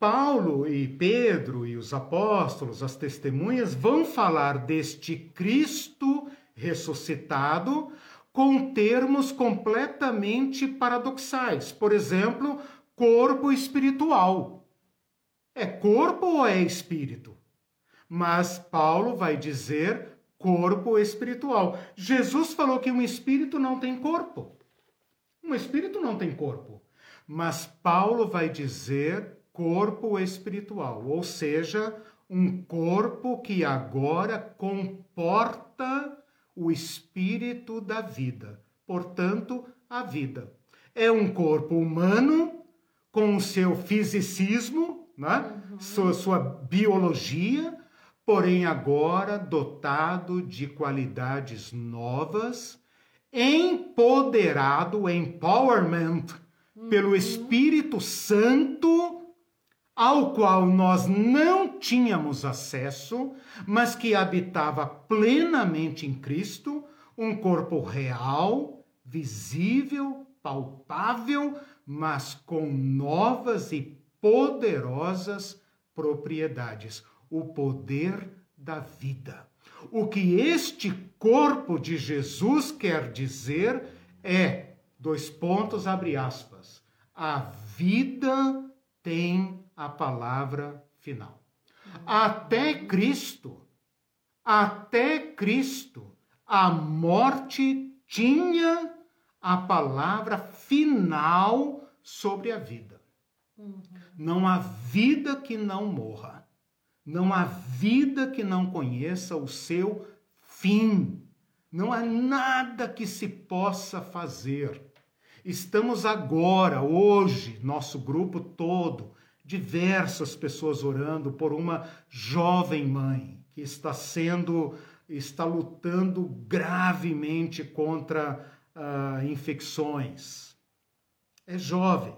Paulo e Pedro e os apóstolos, as testemunhas, vão falar deste Cristo ressuscitado, com termos completamente paradoxais. Por exemplo, corpo espiritual. É corpo ou é espírito? Mas Paulo vai dizer corpo espiritual. Jesus falou que um espírito não tem corpo. Um espírito não tem corpo. Mas Paulo vai dizer corpo espiritual, ou seja, um corpo que agora comporta o espírito da vida, portanto, a vida. É um corpo humano com o seu fisicismo, né? Uhum. sua, sua biologia, porém agora dotado de qualidades novas, empoderado, empowerment uhum. pelo Espírito Santo ao qual nós não tínhamos acesso, mas que habitava plenamente em Cristo, um corpo real, visível, palpável, mas com novas e poderosas propriedades o poder da vida. O que este corpo de Jesus quer dizer é, dois pontos, abre aspas, a vida tem a palavra final. Até Cristo, até Cristo, a morte tinha a palavra final sobre a vida. Não há vida que não morra. Não há vida que não conheça o seu fim. Não há nada que se possa fazer. Estamos agora, hoje, nosso grupo todo, diversas pessoas orando por uma jovem mãe que está sendo, está lutando gravemente contra uh, infecções. é jovem,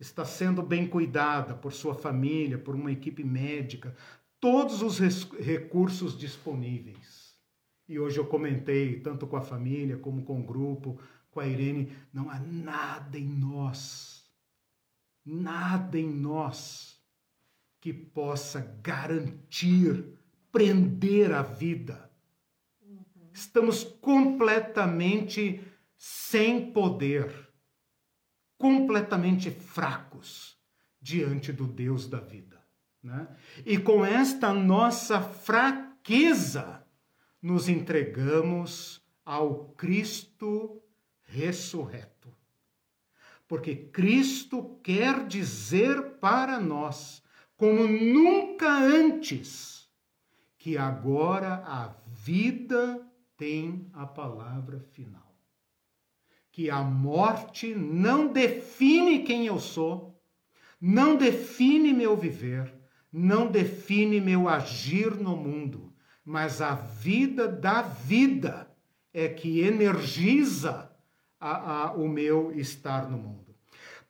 está sendo bem cuidada por sua família, por uma equipe médica, todos os recursos disponíveis. E hoje eu comentei, tanto com a família como com o grupo, com a Irene, não há nada em nós, nada em nós que possa garantir, prender a vida. Estamos completamente sem poder, completamente fracos diante do Deus da vida. Né? E com esta nossa fraqueza, nos entregamos ao Cristo ressurreto. Porque Cristo quer dizer para nós, como nunca antes, que agora a vida tem a palavra final. Que a morte não define quem eu sou, não define meu viver, não define meu agir no mundo, mas a vida da vida é que energiza a, a, o meu estar no mundo.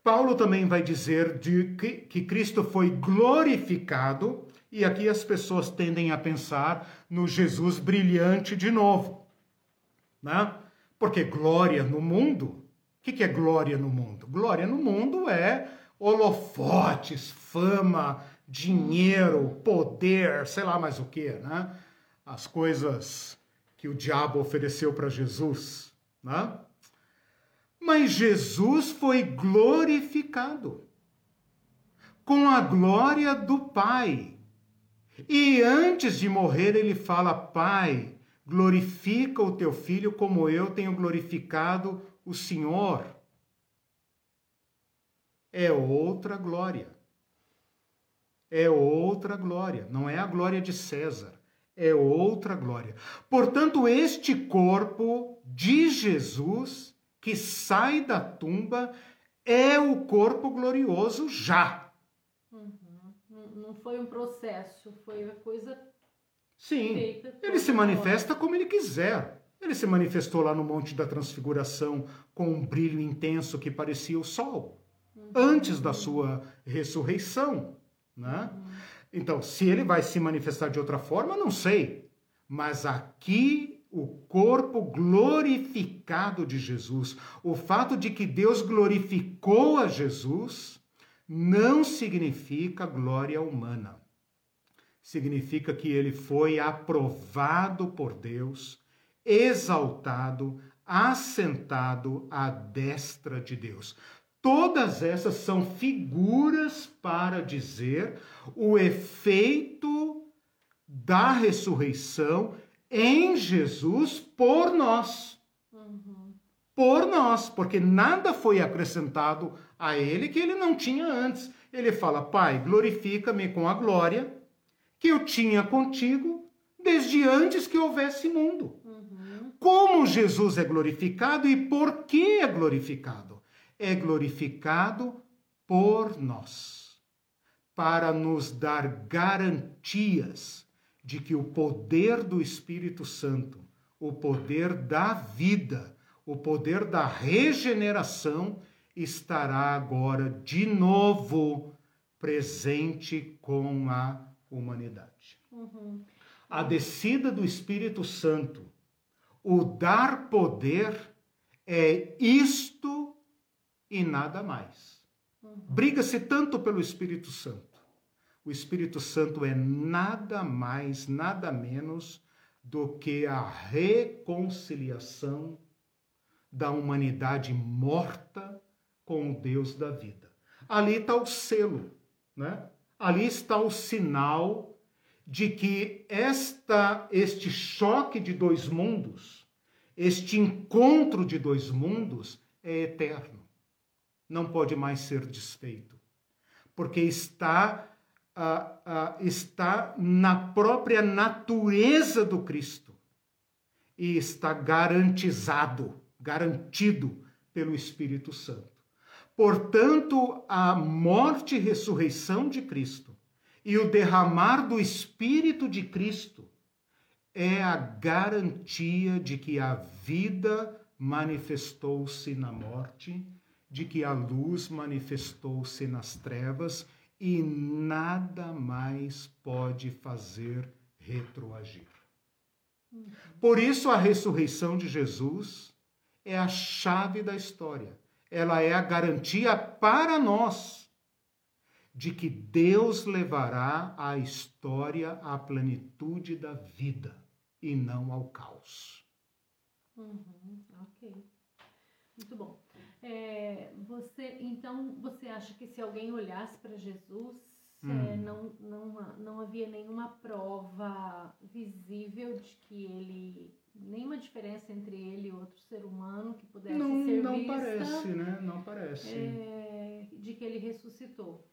Paulo também vai dizer de que, que Cristo foi glorificado, e aqui as pessoas tendem a pensar no Jesus brilhante de novo. Né? Porque glória no mundo, o que, que é glória no mundo? Glória no mundo é holofotes, fama, dinheiro, poder, sei lá mais o que, né? As coisas que o diabo ofereceu para Jesus, né? Mas Jesus foi glorificado com a glória do Pai. E antes de morrer, ele fala: Pai, glorifica o teu filho como eu tenho glorificado o Senhor. É outra glória é outra glória, não é a glória de César, é outra glória. Portanto, este corpo de Jesus que sai da tumba é o corpo glorioso já. Uhum. Não foi um processo, foi uma coisa. Sim, ele se manifesta como ele quiser. Ele se manifestou lá no Monte da Transfiguração com um brilho intenso que parecia o sol, uhum. antes da sua ressurreição. Né? Então, se ele vai se manifestar de outra forma, não sei. Mas aqui o corpo glorificado de Jesus, o fato de que Deus glorificou a Jesus, não significa glória humana. Significa que ele foi aprovado por Deus, exaltado, assentado à destra de Deus. Todas essas são figuras para dizer o efeito da ressurreição em Jesus por nós. Uhum. Por nós, porque nada foi acrescentado a ele que ele não tinha antes. Ele fala: Pai, glorifica-me com a glória que eu tinha contigo desde antes que houvesse mundo. Uhum. Como Jesus é glorificado e por que é glorificado? é glorificado por nós, para nos dar garantias de que o poder do Espírito Santo, o poder da vida, o poder da regeneração estará agora de novo presente com a humanidade. Uhum. A descida do Espírito Santo, o dar poder, é isto e nada mais. Uhum. Briga-se tanto pelo Espírito Santo. O Espírito Santo é nada mais, nada menos do que a reconciliação da humanidade morta com o Deus da vida. Ali está o selo, né? Ali está o sinal de que esta este choque de dois mundos, este encontro de dois mundos é eterno não pode mais ser desfeito, porque está, uh, uh, está na própria natureza do Cristo e está garantizado, garantido pelo Espírito Santo. Portanto, a morte e ressurreição de Cristo e o derramar do Espírito de Cristo é a garantia de que a vida manifestou-se na morte de que a luz manifestou-se nas trevas e nada mais pode fazer retroagir. Por isso, a ressurreição de Jesus é a chave da história. Ela é a garantia para nós de que Deus levará a história à plenitude da vida e não ao caos. Uhum, ok. Muito bom. É, você, então, você acha que se alguém olhasse para Jesus, é, hum. é, não, não, não havia nenhuma prova visível de que ele nenhuma diferença entre ele e outro ser humano que pudesse não, ser não vista. Não parece, né? Não parece. É, de que ele ressuscitou.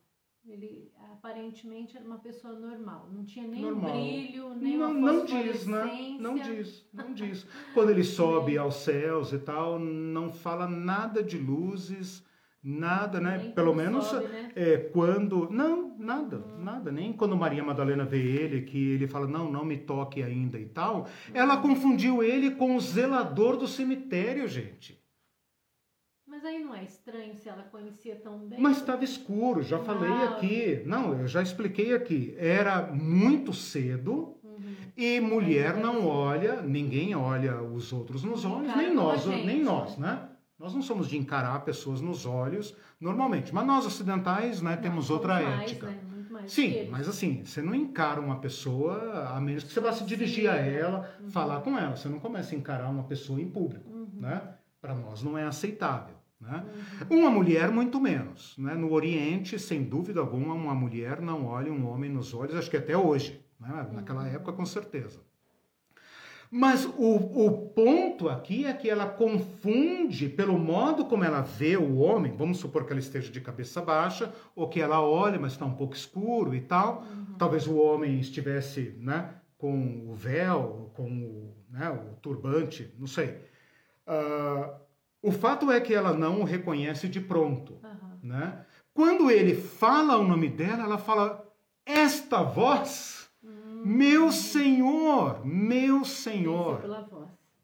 Ele aparentemente era uma pessoa normal, não tinha nem normal. brilho, nem não, uma não diz, né? Não diz, não diz. Quando ele sobe aos céus e tal, não fala nada de luzes, nada, né? Nem Pelo menos sobe, né? é quando não, nada, hum. nada. Nem quando Maria Madalena vê ele que ele fala não, não me toque ainda e tal. Hum. Ela confundiu ele com o zelador do cemitério, gente. Mas aí não é estranho se ela conhecia tão bem? Mas estava escuro, já falei aqui. Não, eu já expliquei aqui. Era muito cedo uhum. e mulher não olha, ninguém olha os outros nos olhos, nem nós, gente, nem nós, né? Nós não somos de encarar pessoas nos olhos normalmente, mas nós ocidentais, né, não, temos outra mais, ética. Né? Sim, mas assim, você não encara uma pessoa a menos que você vá se dirigir Sim. a ela, uhum. falar com ela. Você não começa a encarar uma pessoa em público, uhum. né? Para nós não é aceitável. Né? Uma mulher, muito menos. Né? No Oriente, sem dúvida alguma, uma mulher não olha um homem nos olhos, acho que até hoje. Né? Naquela uhum. época, com certeza. Mas o, o ponto aqui é que ela confunde, pelo modo como ela vê o homem, vamos supor que ela esteja de cabeça baixa, ou que ela olha, mas está um pouco escuro e tal. Uhum. Talvez o homem estivesse né, com o véu, com o, né, o turbante, não sei. Uh, o fato é que ela não o reconhece de pronto. Uhum. Né? Quando ele fala o nome dela, ela fala: Esta voz, uhum. meu Senhor, meu Senhor.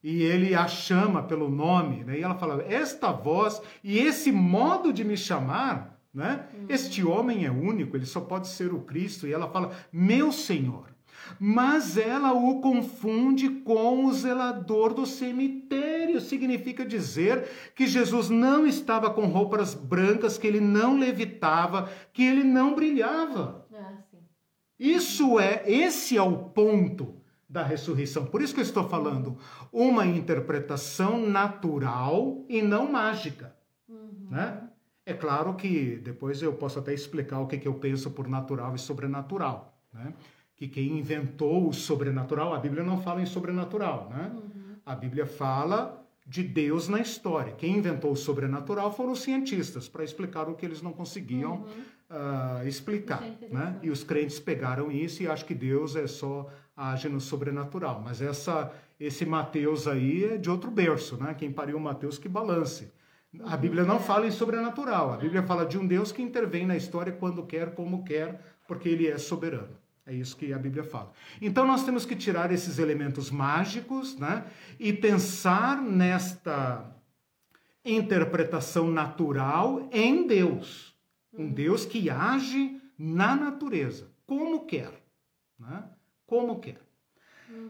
E ele a chama pelo nome, né? e ela fala: Esta voz e esse modo de me chamar, né? Uhum. Este homem é único, ele só pode ser o Cristo. E ela fala: Meu Senhor mas ela o confunde com o zelador do cemitério. Significa dizer que Jesus não estava com roupas brancas, que ele não levitava, que ele não brilhava. Ah, isso é, esse é o ponto da ressurreição. Por isso que eu estou falando uma interpretação natural e não mágica, uhum. né? É claro que depois eu posso até explicar o que, que eu penso por natural e sobrenatural, né? Que quem inventou o sobrenatural, a Bíblia não fala em sobrenatural, né? Uhum. A Bíblia fala de Deus na história. Quem inventou o sobrenatural foram os cientistas, para explicar o que eles não conseguiam uhum. uh, explicar. É né? E os crentes pegaram isso e acham que Deus é só age no sobrenatural. Mas essa, esse Mateus aí é de outro berço, né? Quem pariu Mateus que balance. A uhum. Bíblia não é. fala em sobrenatural. A Bíblia fala de um Deus que intervém na história quando quer, como quer, porque ele é soberano. É isso que a Bíblia fala. Então nós temos que tirar esses elementos mágicos né, e pensar nesta interpretação natural em Deus. Um uhum. Deus que age na natureza, como quer. Né? Como quer.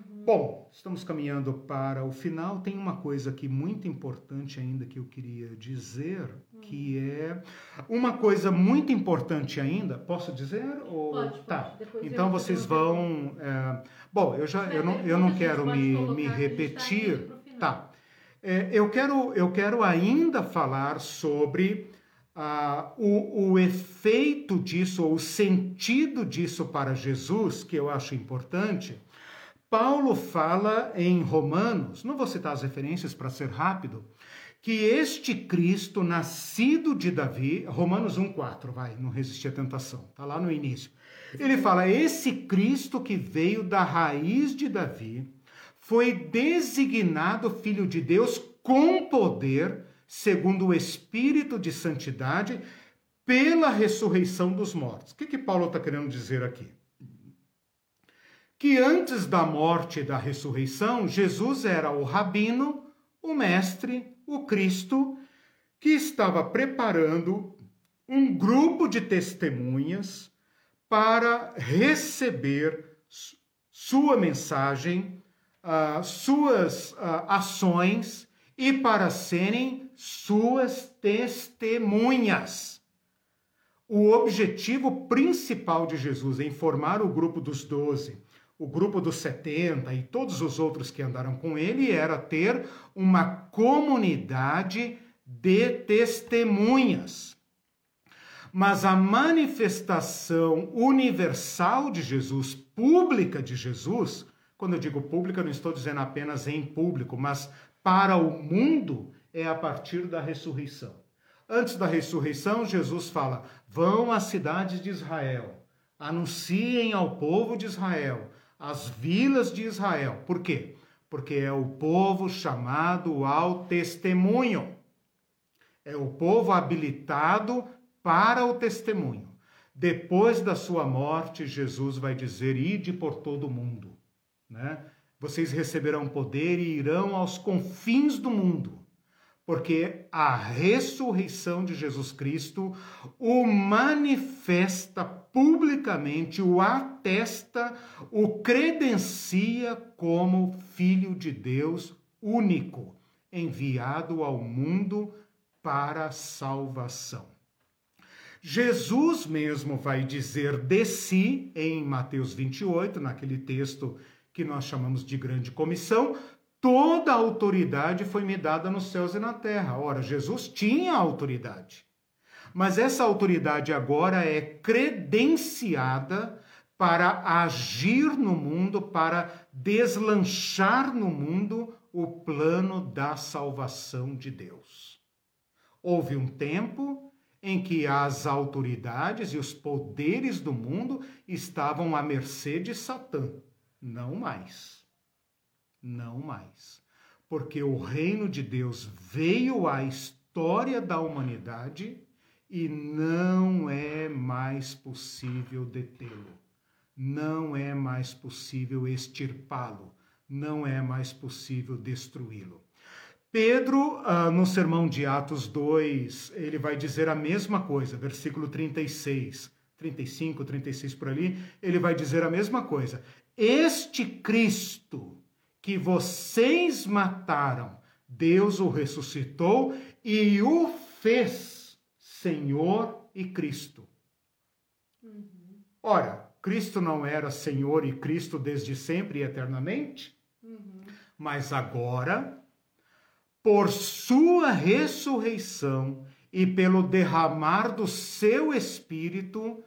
Uhum. Bom, estamos caminhando para o final. Tem uma coisa aqui muito importante ainda que eu queria dizer, uhum. que é uma coisa muito importante ainda. Posso dizer? Ou... Pode, tá. Pode. Então vocês vão. É... Bom, eu já eu não, eu não quero me, me tá repetir. Tá. É, eu quero eu quero ainda falar sobre ah, o, o efeito disso, ou o sentido disso para Jesus, que eu acho importante Paulo fala em Romanos, não vou citar as referências para ser rápido, que este Cristo nascido de Davi, Romanos 1:4, vai, não resistir à tentação, tá lá no início. Ele fala: "Esse Cristo que veio da raiz de Davi foi designado filho de Deus com poder, segundo o espírito de santidade, pela ressurreição dos mortos". O que que Paulo está querendo dizer aqui? Que antes da morte e da ressurreição, Jesus era o rabino, o mestre, o Cristo, que estava preparando um grupo de testemunhas para receber sua mensagem, uh, suas uh, ações e para serem suas testemunhas. O objetivo principal de Jesus em formar o grupo dos doze, o grupo dos setenta e todos os outros que andaram com ele era ter uma comunidade de testemunhas. Mas a manifestação universal de Jesus, pública de Jesus, quando eu digo pública, não estou dizendo apenas em público, mas para o mundo, é a partir da ressurreição. Antes da ressurreição, Jesus fala: vão às cidades de Israel, anunciem ao povo de Israel, às vilas de Israel. Por quê? Porque é o povo chamado ao testemunho. É o povo habilitado para o testemunho. Depois da sua morte, Jesus vai dizer: Ide por todo o mundo. Né? Vocês receberão poder e irão aos confins do mundo, porque a ressurreição de Jesus Cristo o manifesta publicamente, o atesta, o credencia como Filho de Deus único, enviado ao mundo para salvação. Jesus mesmo vai dizer de si em Mateus 28, naquele texto que nós chamamos de grande comissão, toda a autoridade foi me dada nos céus e na terra. Ora, Jesus tinha autoridade. Mas essa autoridade agora é credenciada para agir no mundo, para deslanchar no mundo o plano da salvação de Deus. Houve um tempo em que as autoridades e os poderes do mundo estavam à mercê de Satã. Não mais. Não mais. Porque o reino de Deus veio à história da humanidade e não é mais possível detê-lo. Não é mais possível extirpá-lo. Não é mais possível destruí-lo. Pedro, ah, no sermão de Atos 2, ele vai dizer a mesma coisa, versículo 36, 35, 36 por ali, ele vai dizer a mesma coisa. Este Cristo que vocês mataram, Deus o ressuscitou e o fez Senhor e Cristo. Uhum. Ora, Cristo não era Senhor e Cristo desde sempre e eternamente? Uhum. Mas agora por sua ressurreição e pelo derramar do seu espírito,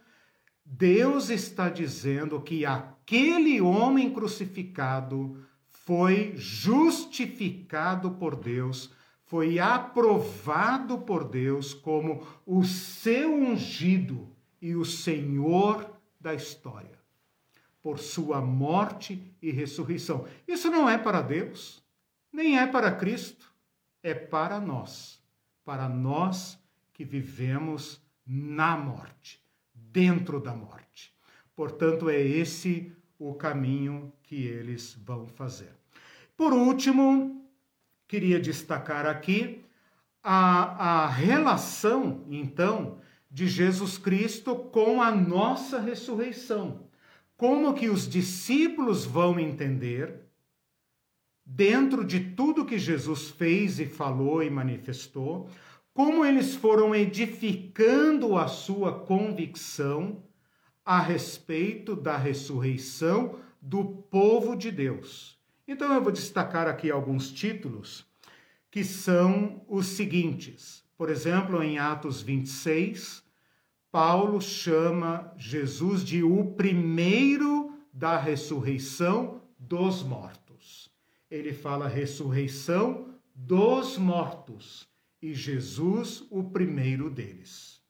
Deus está dizendo que aquele homem crucificado foi justificado por Deus, foi aprovado por Deus como o seu ungido e o Senhor da história, por sua morte e ressurreição. Isso não é para Deus, nem é para Cristo é para nós, para nós que vivemos na morte, dentro da morte. Portanto, é esse o caminho que eles vão fazer. Por último, queria destacar aqui a, a relação, então, de Jesus Cristo com a nossa ressurreição. Como que os discípulos vão entender dentro de tudo que Jesus fez e falou e manifestou, como eles foram edificando a sua convicção a respeito da ressurreição do povo de Deus. Então eu vou destacar aqui alguns títulos que são os seguintes. Por exemplo, em Atos 26, Paulo chama Jesus de o primeiro da ressurreição dos mortos ele fala ressurreição dos mortos e Jesus o primeiro deles.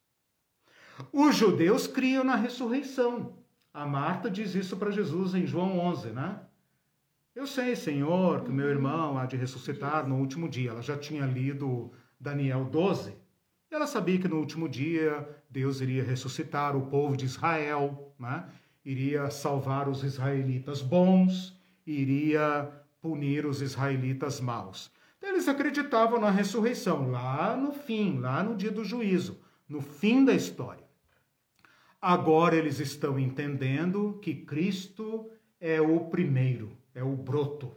Os judeus criam na ressurreição. A Marta diz isso para Jesus em João 11, né? Eu sei, Senhor, que meu irmão há de ressuscitar no último dia. Ela já tinha lido Daniel 12. Ela sabia que no último dia Deus iria ressuscitar o povo de Israel, né? iria salvar os israelitas bons, iria punir os israelitas maus. Eles acreditavam na ressurreição, lá no fim, lá no dia do juízo, no fim da história. Agora eles estão entendendo que Cristo é o primeiro, é o broto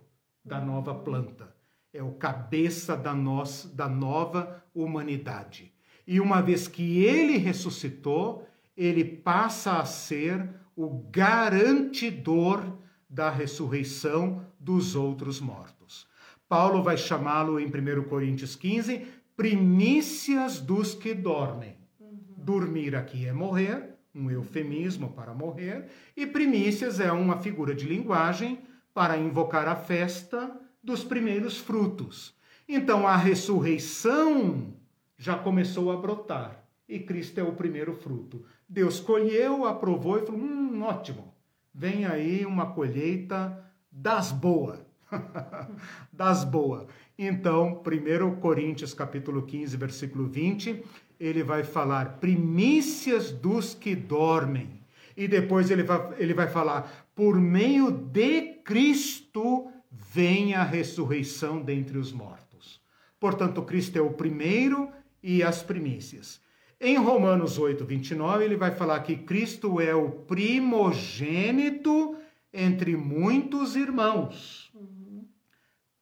da nova planta, é o cabeça da, nossa, da nova humanidade. E uma vez que ele ressuscitou, ele passa a ser o garantidor da ressurreição dos outros mortos. Paulo vai chamá-lo em 1 Coríntios 15 primícias dos que dormem. Uhum. Dormir aqui é morrer, um eufemismo para morrer, e primícias é uma figura de linguagem para invocar a festa dos primeiros frutos. Então a ressurreição já começou a brotar e Cristo é o primeiro fruto. Deus colheu, aprovou e falou: hum, ótimo, vem aí uma colheita das boas. das boas. Então, 1 Coríntios capítulo 15, versículo 20, ele vai falar primícias dos que dormem. E depois ele vai, ele vai falar, por meio de Cristo vem a ressurreição dentre os mortos. Portanto, Cristo é o primeiro e as primícias. Em Romanos 8, 29, ele vai falar que Cristo é o primogênito entre muitos irmãos.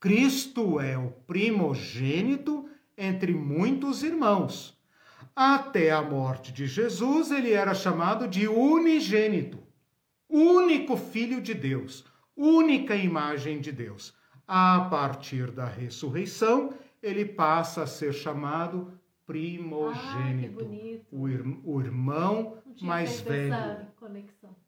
Cristo é o primogênito entre muitos irmãos. Até a morte de Jesus, ele era chamado de unigênito, único filho de Deus, única imagem de Deus. A partir da ressurreição, ele passa a ser chamado primogênito, ah, o, ir, o, irmão mais velho.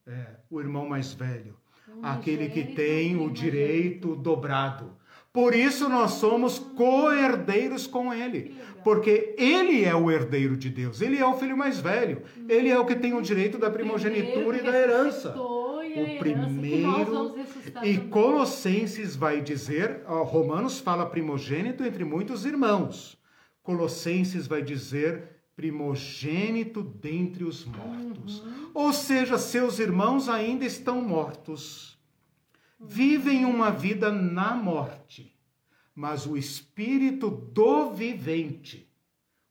É, o irmão mais velho, aquele que tem o direito dobrado. Por isso nós somos co-herdeiros com ele. Porque ele é o herdeiro de Deus. Ele é o filho mais velho. Ele é o que tem o direito da primogenitura e da herança. O primeiro. E Colossenses vai dizer, Romanos fala primogênito entre muitos irmãos. Colossenses vai dizer primogênito dentre os mortos. Uhum. Ou seja, seus irmãos ainda estão mortos vivem uma vida na morte, mas o Espírito do vivente,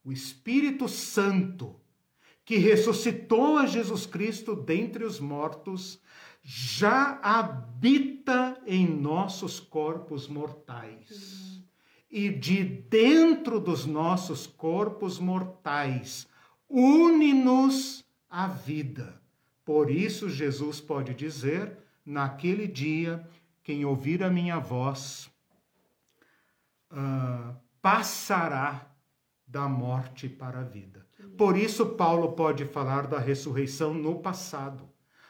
o Espírito Santo, que ressuscitou a Jesus Cristo dentre os mortos, já habita em nossos corpos mortais. E de dentro dos nossos corpos mortais, une-nos a vida. Por isso, Jesus pode dizer naquele dia, quem ouvir a minha voz uh, passará da morte para a vida. Por isso, Paulo pode falar da ressurreição no passado.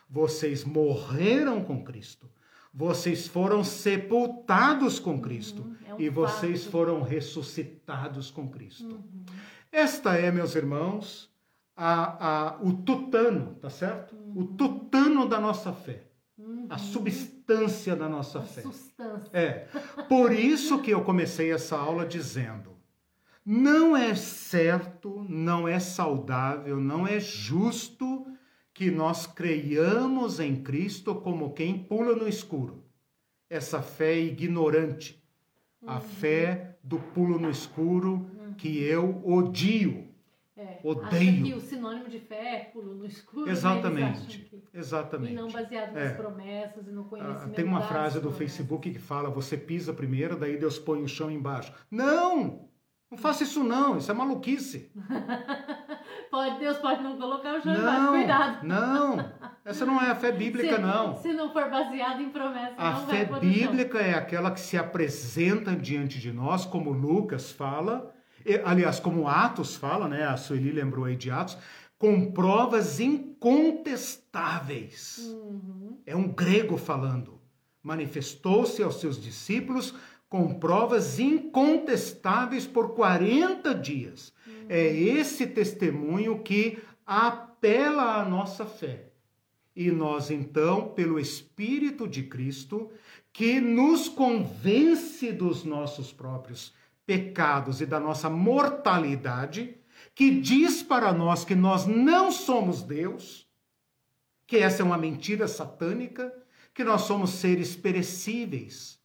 Vocês morreram com Cristo. Vocês foram sepultados com Cristo uhum, é um e vocês fato. foram ressuscitados com Cristo. Uhum. Esta é, meus irmãos, a, a, o tutano, tá certo? Uhum. O tutano da nossa fé uhum. a substância da nossa a fé. Substância. É. Por isso que eu comecei essa aula dizendo: não é certo, não é saudável, não é justo que nós creiamos em Cristo como quem pula no escuro. Essa fé ignorante, a uhum. fé do pulo no escuro uhum. que eu odio. É, Odeio. Que o sinônimo de fé é pulo no escuro. Né? Exatamente. Que... Exatamente. E não baseado nas é. promessas e no ah, conhecimento. tem uma frase do Facebook que fala: você pisa primeiro, daí Deus põe o chão embaixo. Não! Não faça isso não, isso é maluquice. pode, Deus pode não colocar o não, embaixo, cuidado. Não, essa não é a fé bíblica, se, não. Se não for baseada em promessas, a não fé bíblica é aquela que se apresenta diante de nós, como Lucas fala, aliás, como Atos fala, né? A Sueli lembrou aí de Atos, com provas incontestáveis. Uhum. É um grego falando. Manifestou-se aos seus discípulos com provas incontestáveis por 40 dias. É esse testemunho que apela à nossa fé. E nós, então, pelo Espírito de Cristo, que nos convence dos nossos próprios pecados e da nossa mortalidade, que diz para nós que nós não somos Deus, que essa é uma mentira satânica, que nós somos seres perecíveis,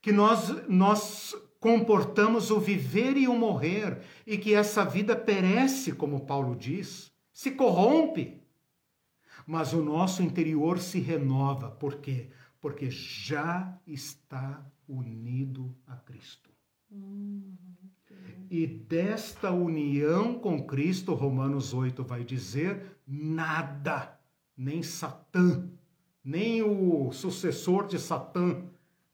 que nós, nós comportamos o viver e o morrer, e que essa vida perece, como Paulo diz, se corrompe. Mas o nosso interior se renova, por quê? Porque já está unido a Cristo. E desta união com Cristo, Romanos 8 vai dizer: nada, nem Satã, nem o sucessor de Satã,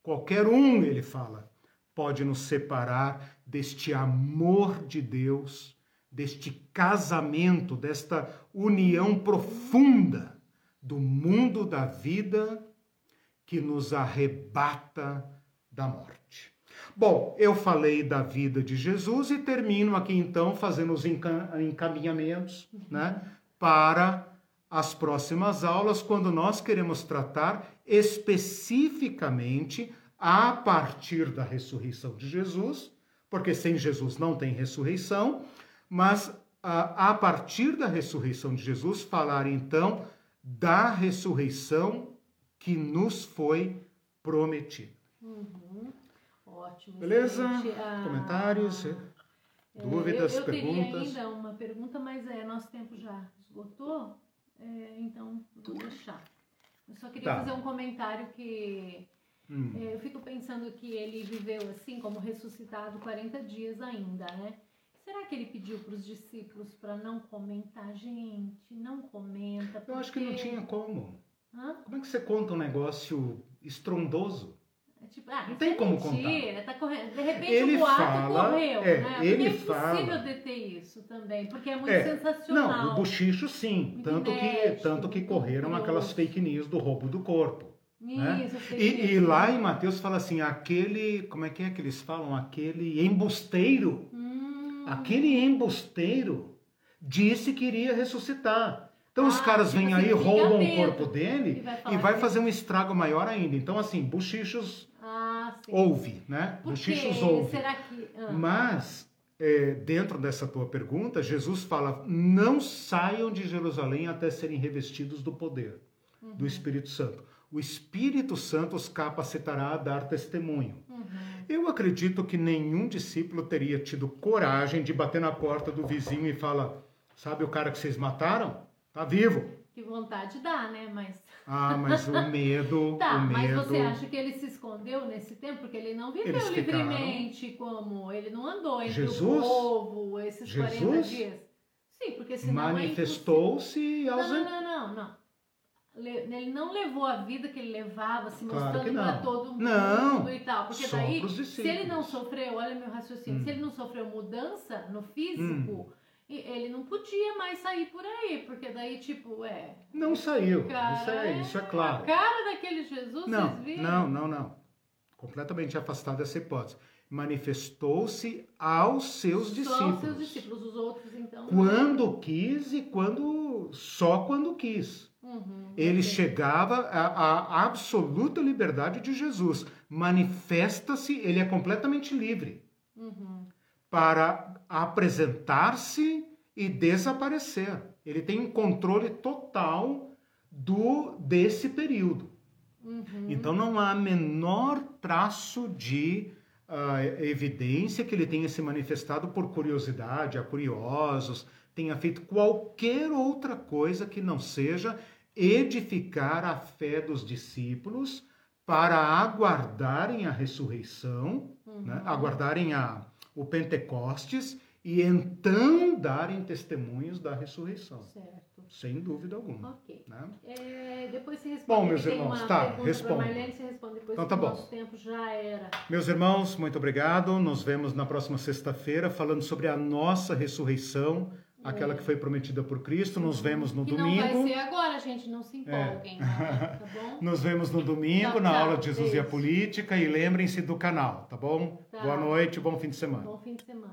qualquer um, ele fala, pode nos separar deste amor de Deus, deste casamento, desta união profunda do mundo da vida que nos arrebata da morte. Bom, eu falei da vida de Jesus e termino aqui então fazendo os encaminhamentos né, para as próximas aulas, quando nós queremos tratar especificamente a partir da ressurreição de Jesus, porque sem Jesus não tem ressurreição, mas a partir da ressurreição de Jesus, falar então da ressurreição que nos foi prometida. Uhum. Ótimo. Beleza? Ah, Comentários, é, dúvidas, eu, eu perguntas? Eu ainda uma pergunta, mas é, nosso tempo já esgotou, é, então vou deixar. Eu só queria tá. fazer um comentário que hum. é, eu fico pensando que ele viveu assim, como ressuscitado, 40 dias ainda, né? Será que ele pediu para os discípulos para não comentar? Gente, não comenta. Porque... Eu acho que não tinha como. Hã? Como é que você conta um negócio estrondoso? É tipo, ah, não tem como mentira, contar. Tá correndo. De repente ele o boato fala, correu. É, né? ele é fala, possível deter isso também, porque é muito é, sensacional. Não, o bochicho sim. tanto que, tanto que correram aquelas fake news do roubo do corpo. Né? Isso, e, e, lá em Mateus fala assim, aquele, como é que é que eles falam? Aquele embusteiro, hum. aquele embusteiro disse que iria ressuscitar. Então ah, os caras tipo vêm assim, aí, roubam o corpo dele e vai, e vai fazer um estrago maior ainda. Então assim, bochichos ah, ouve, né? Por bochichos ouve. Que... Ah. Mas é, dentro dessa tua pergunta, Jesus fala: não saiam de Jerusalém até serem revestidos do poder uhum. do Espírito Santo o Espírito Santo os capacitará a dar testemunho. Uhum. Eu acredito que nenhum discípulo teria tido coragem de bater na porta do vizinho e falar: sabe o cara que vocês mataram? Tá vivo. Que vontade dá, né? Mas. Ah, mas o medo. tá, o medo... mas você acha que ele se escondeu nesse tempo? Porque ele não viveu livremente como. Ele não andou entre Jesus? o povo esses Jesus? 40 dias. Sim, porque senão. É Manifestou-se é aos. Não, não, não, não ele não levou a vida que ele levava, se mostrando claro para todo mundo não, e tal. Porque daí, se ele não sofreu, olha meu raciocínio, hum. se ele não sofreu mudança no físico, hum. ele não podia mais sair por aí, porque daí, tipo, é. Não saiu. Cara, isso, é, isso é claro. A cara daquele Jesus, não, vocês viram? Não, não, não. Completamente afastado dessa hipótese. Manifestou-se aos seus só discípulos. Aos seus discípulos, os outros, então. Quando quis e quando. Só quando quis. Uhum, ele chegava à, absoluta liberdade de Jesus. Manifesta-se, ele é completamente livre uhum. para apresentar-se e desaparecer. Ele tem um controle total do desse período. Uhum. Então não há menor traço de uh, evidência que ele tenha se manifestado por curiosidade, a curiosos, tenha feito qualquer outra coisa que não seja edificar a fé dos discípulos para aguardarem a ressurreição, uhum. né? aguardarem a, o Pentecostes e então darem testemunhos da ressurreição. Certo. Sem dúvida alguma. Ok. Né? É, depois se responde. Bom, meus irmãos, tá, responde. Marlene, responde depois então, tá bom. nosso tempo já era. Meus irmãos, muito obrigado. Nos vemos na próxima sexta-feira falando sobre a nossa ressurreição aquela que foi prometida por Cristo. Nos vemos no que domingo. Não vai ser agora, gente, não se empolguem. É. Tá bom? Nos vemos no domingo, na aula de Jesus beijo. e a Política. E lembrem-se do canal, tá bom? Tá. Boa noite, bom fim de semana. Bom fim de semana.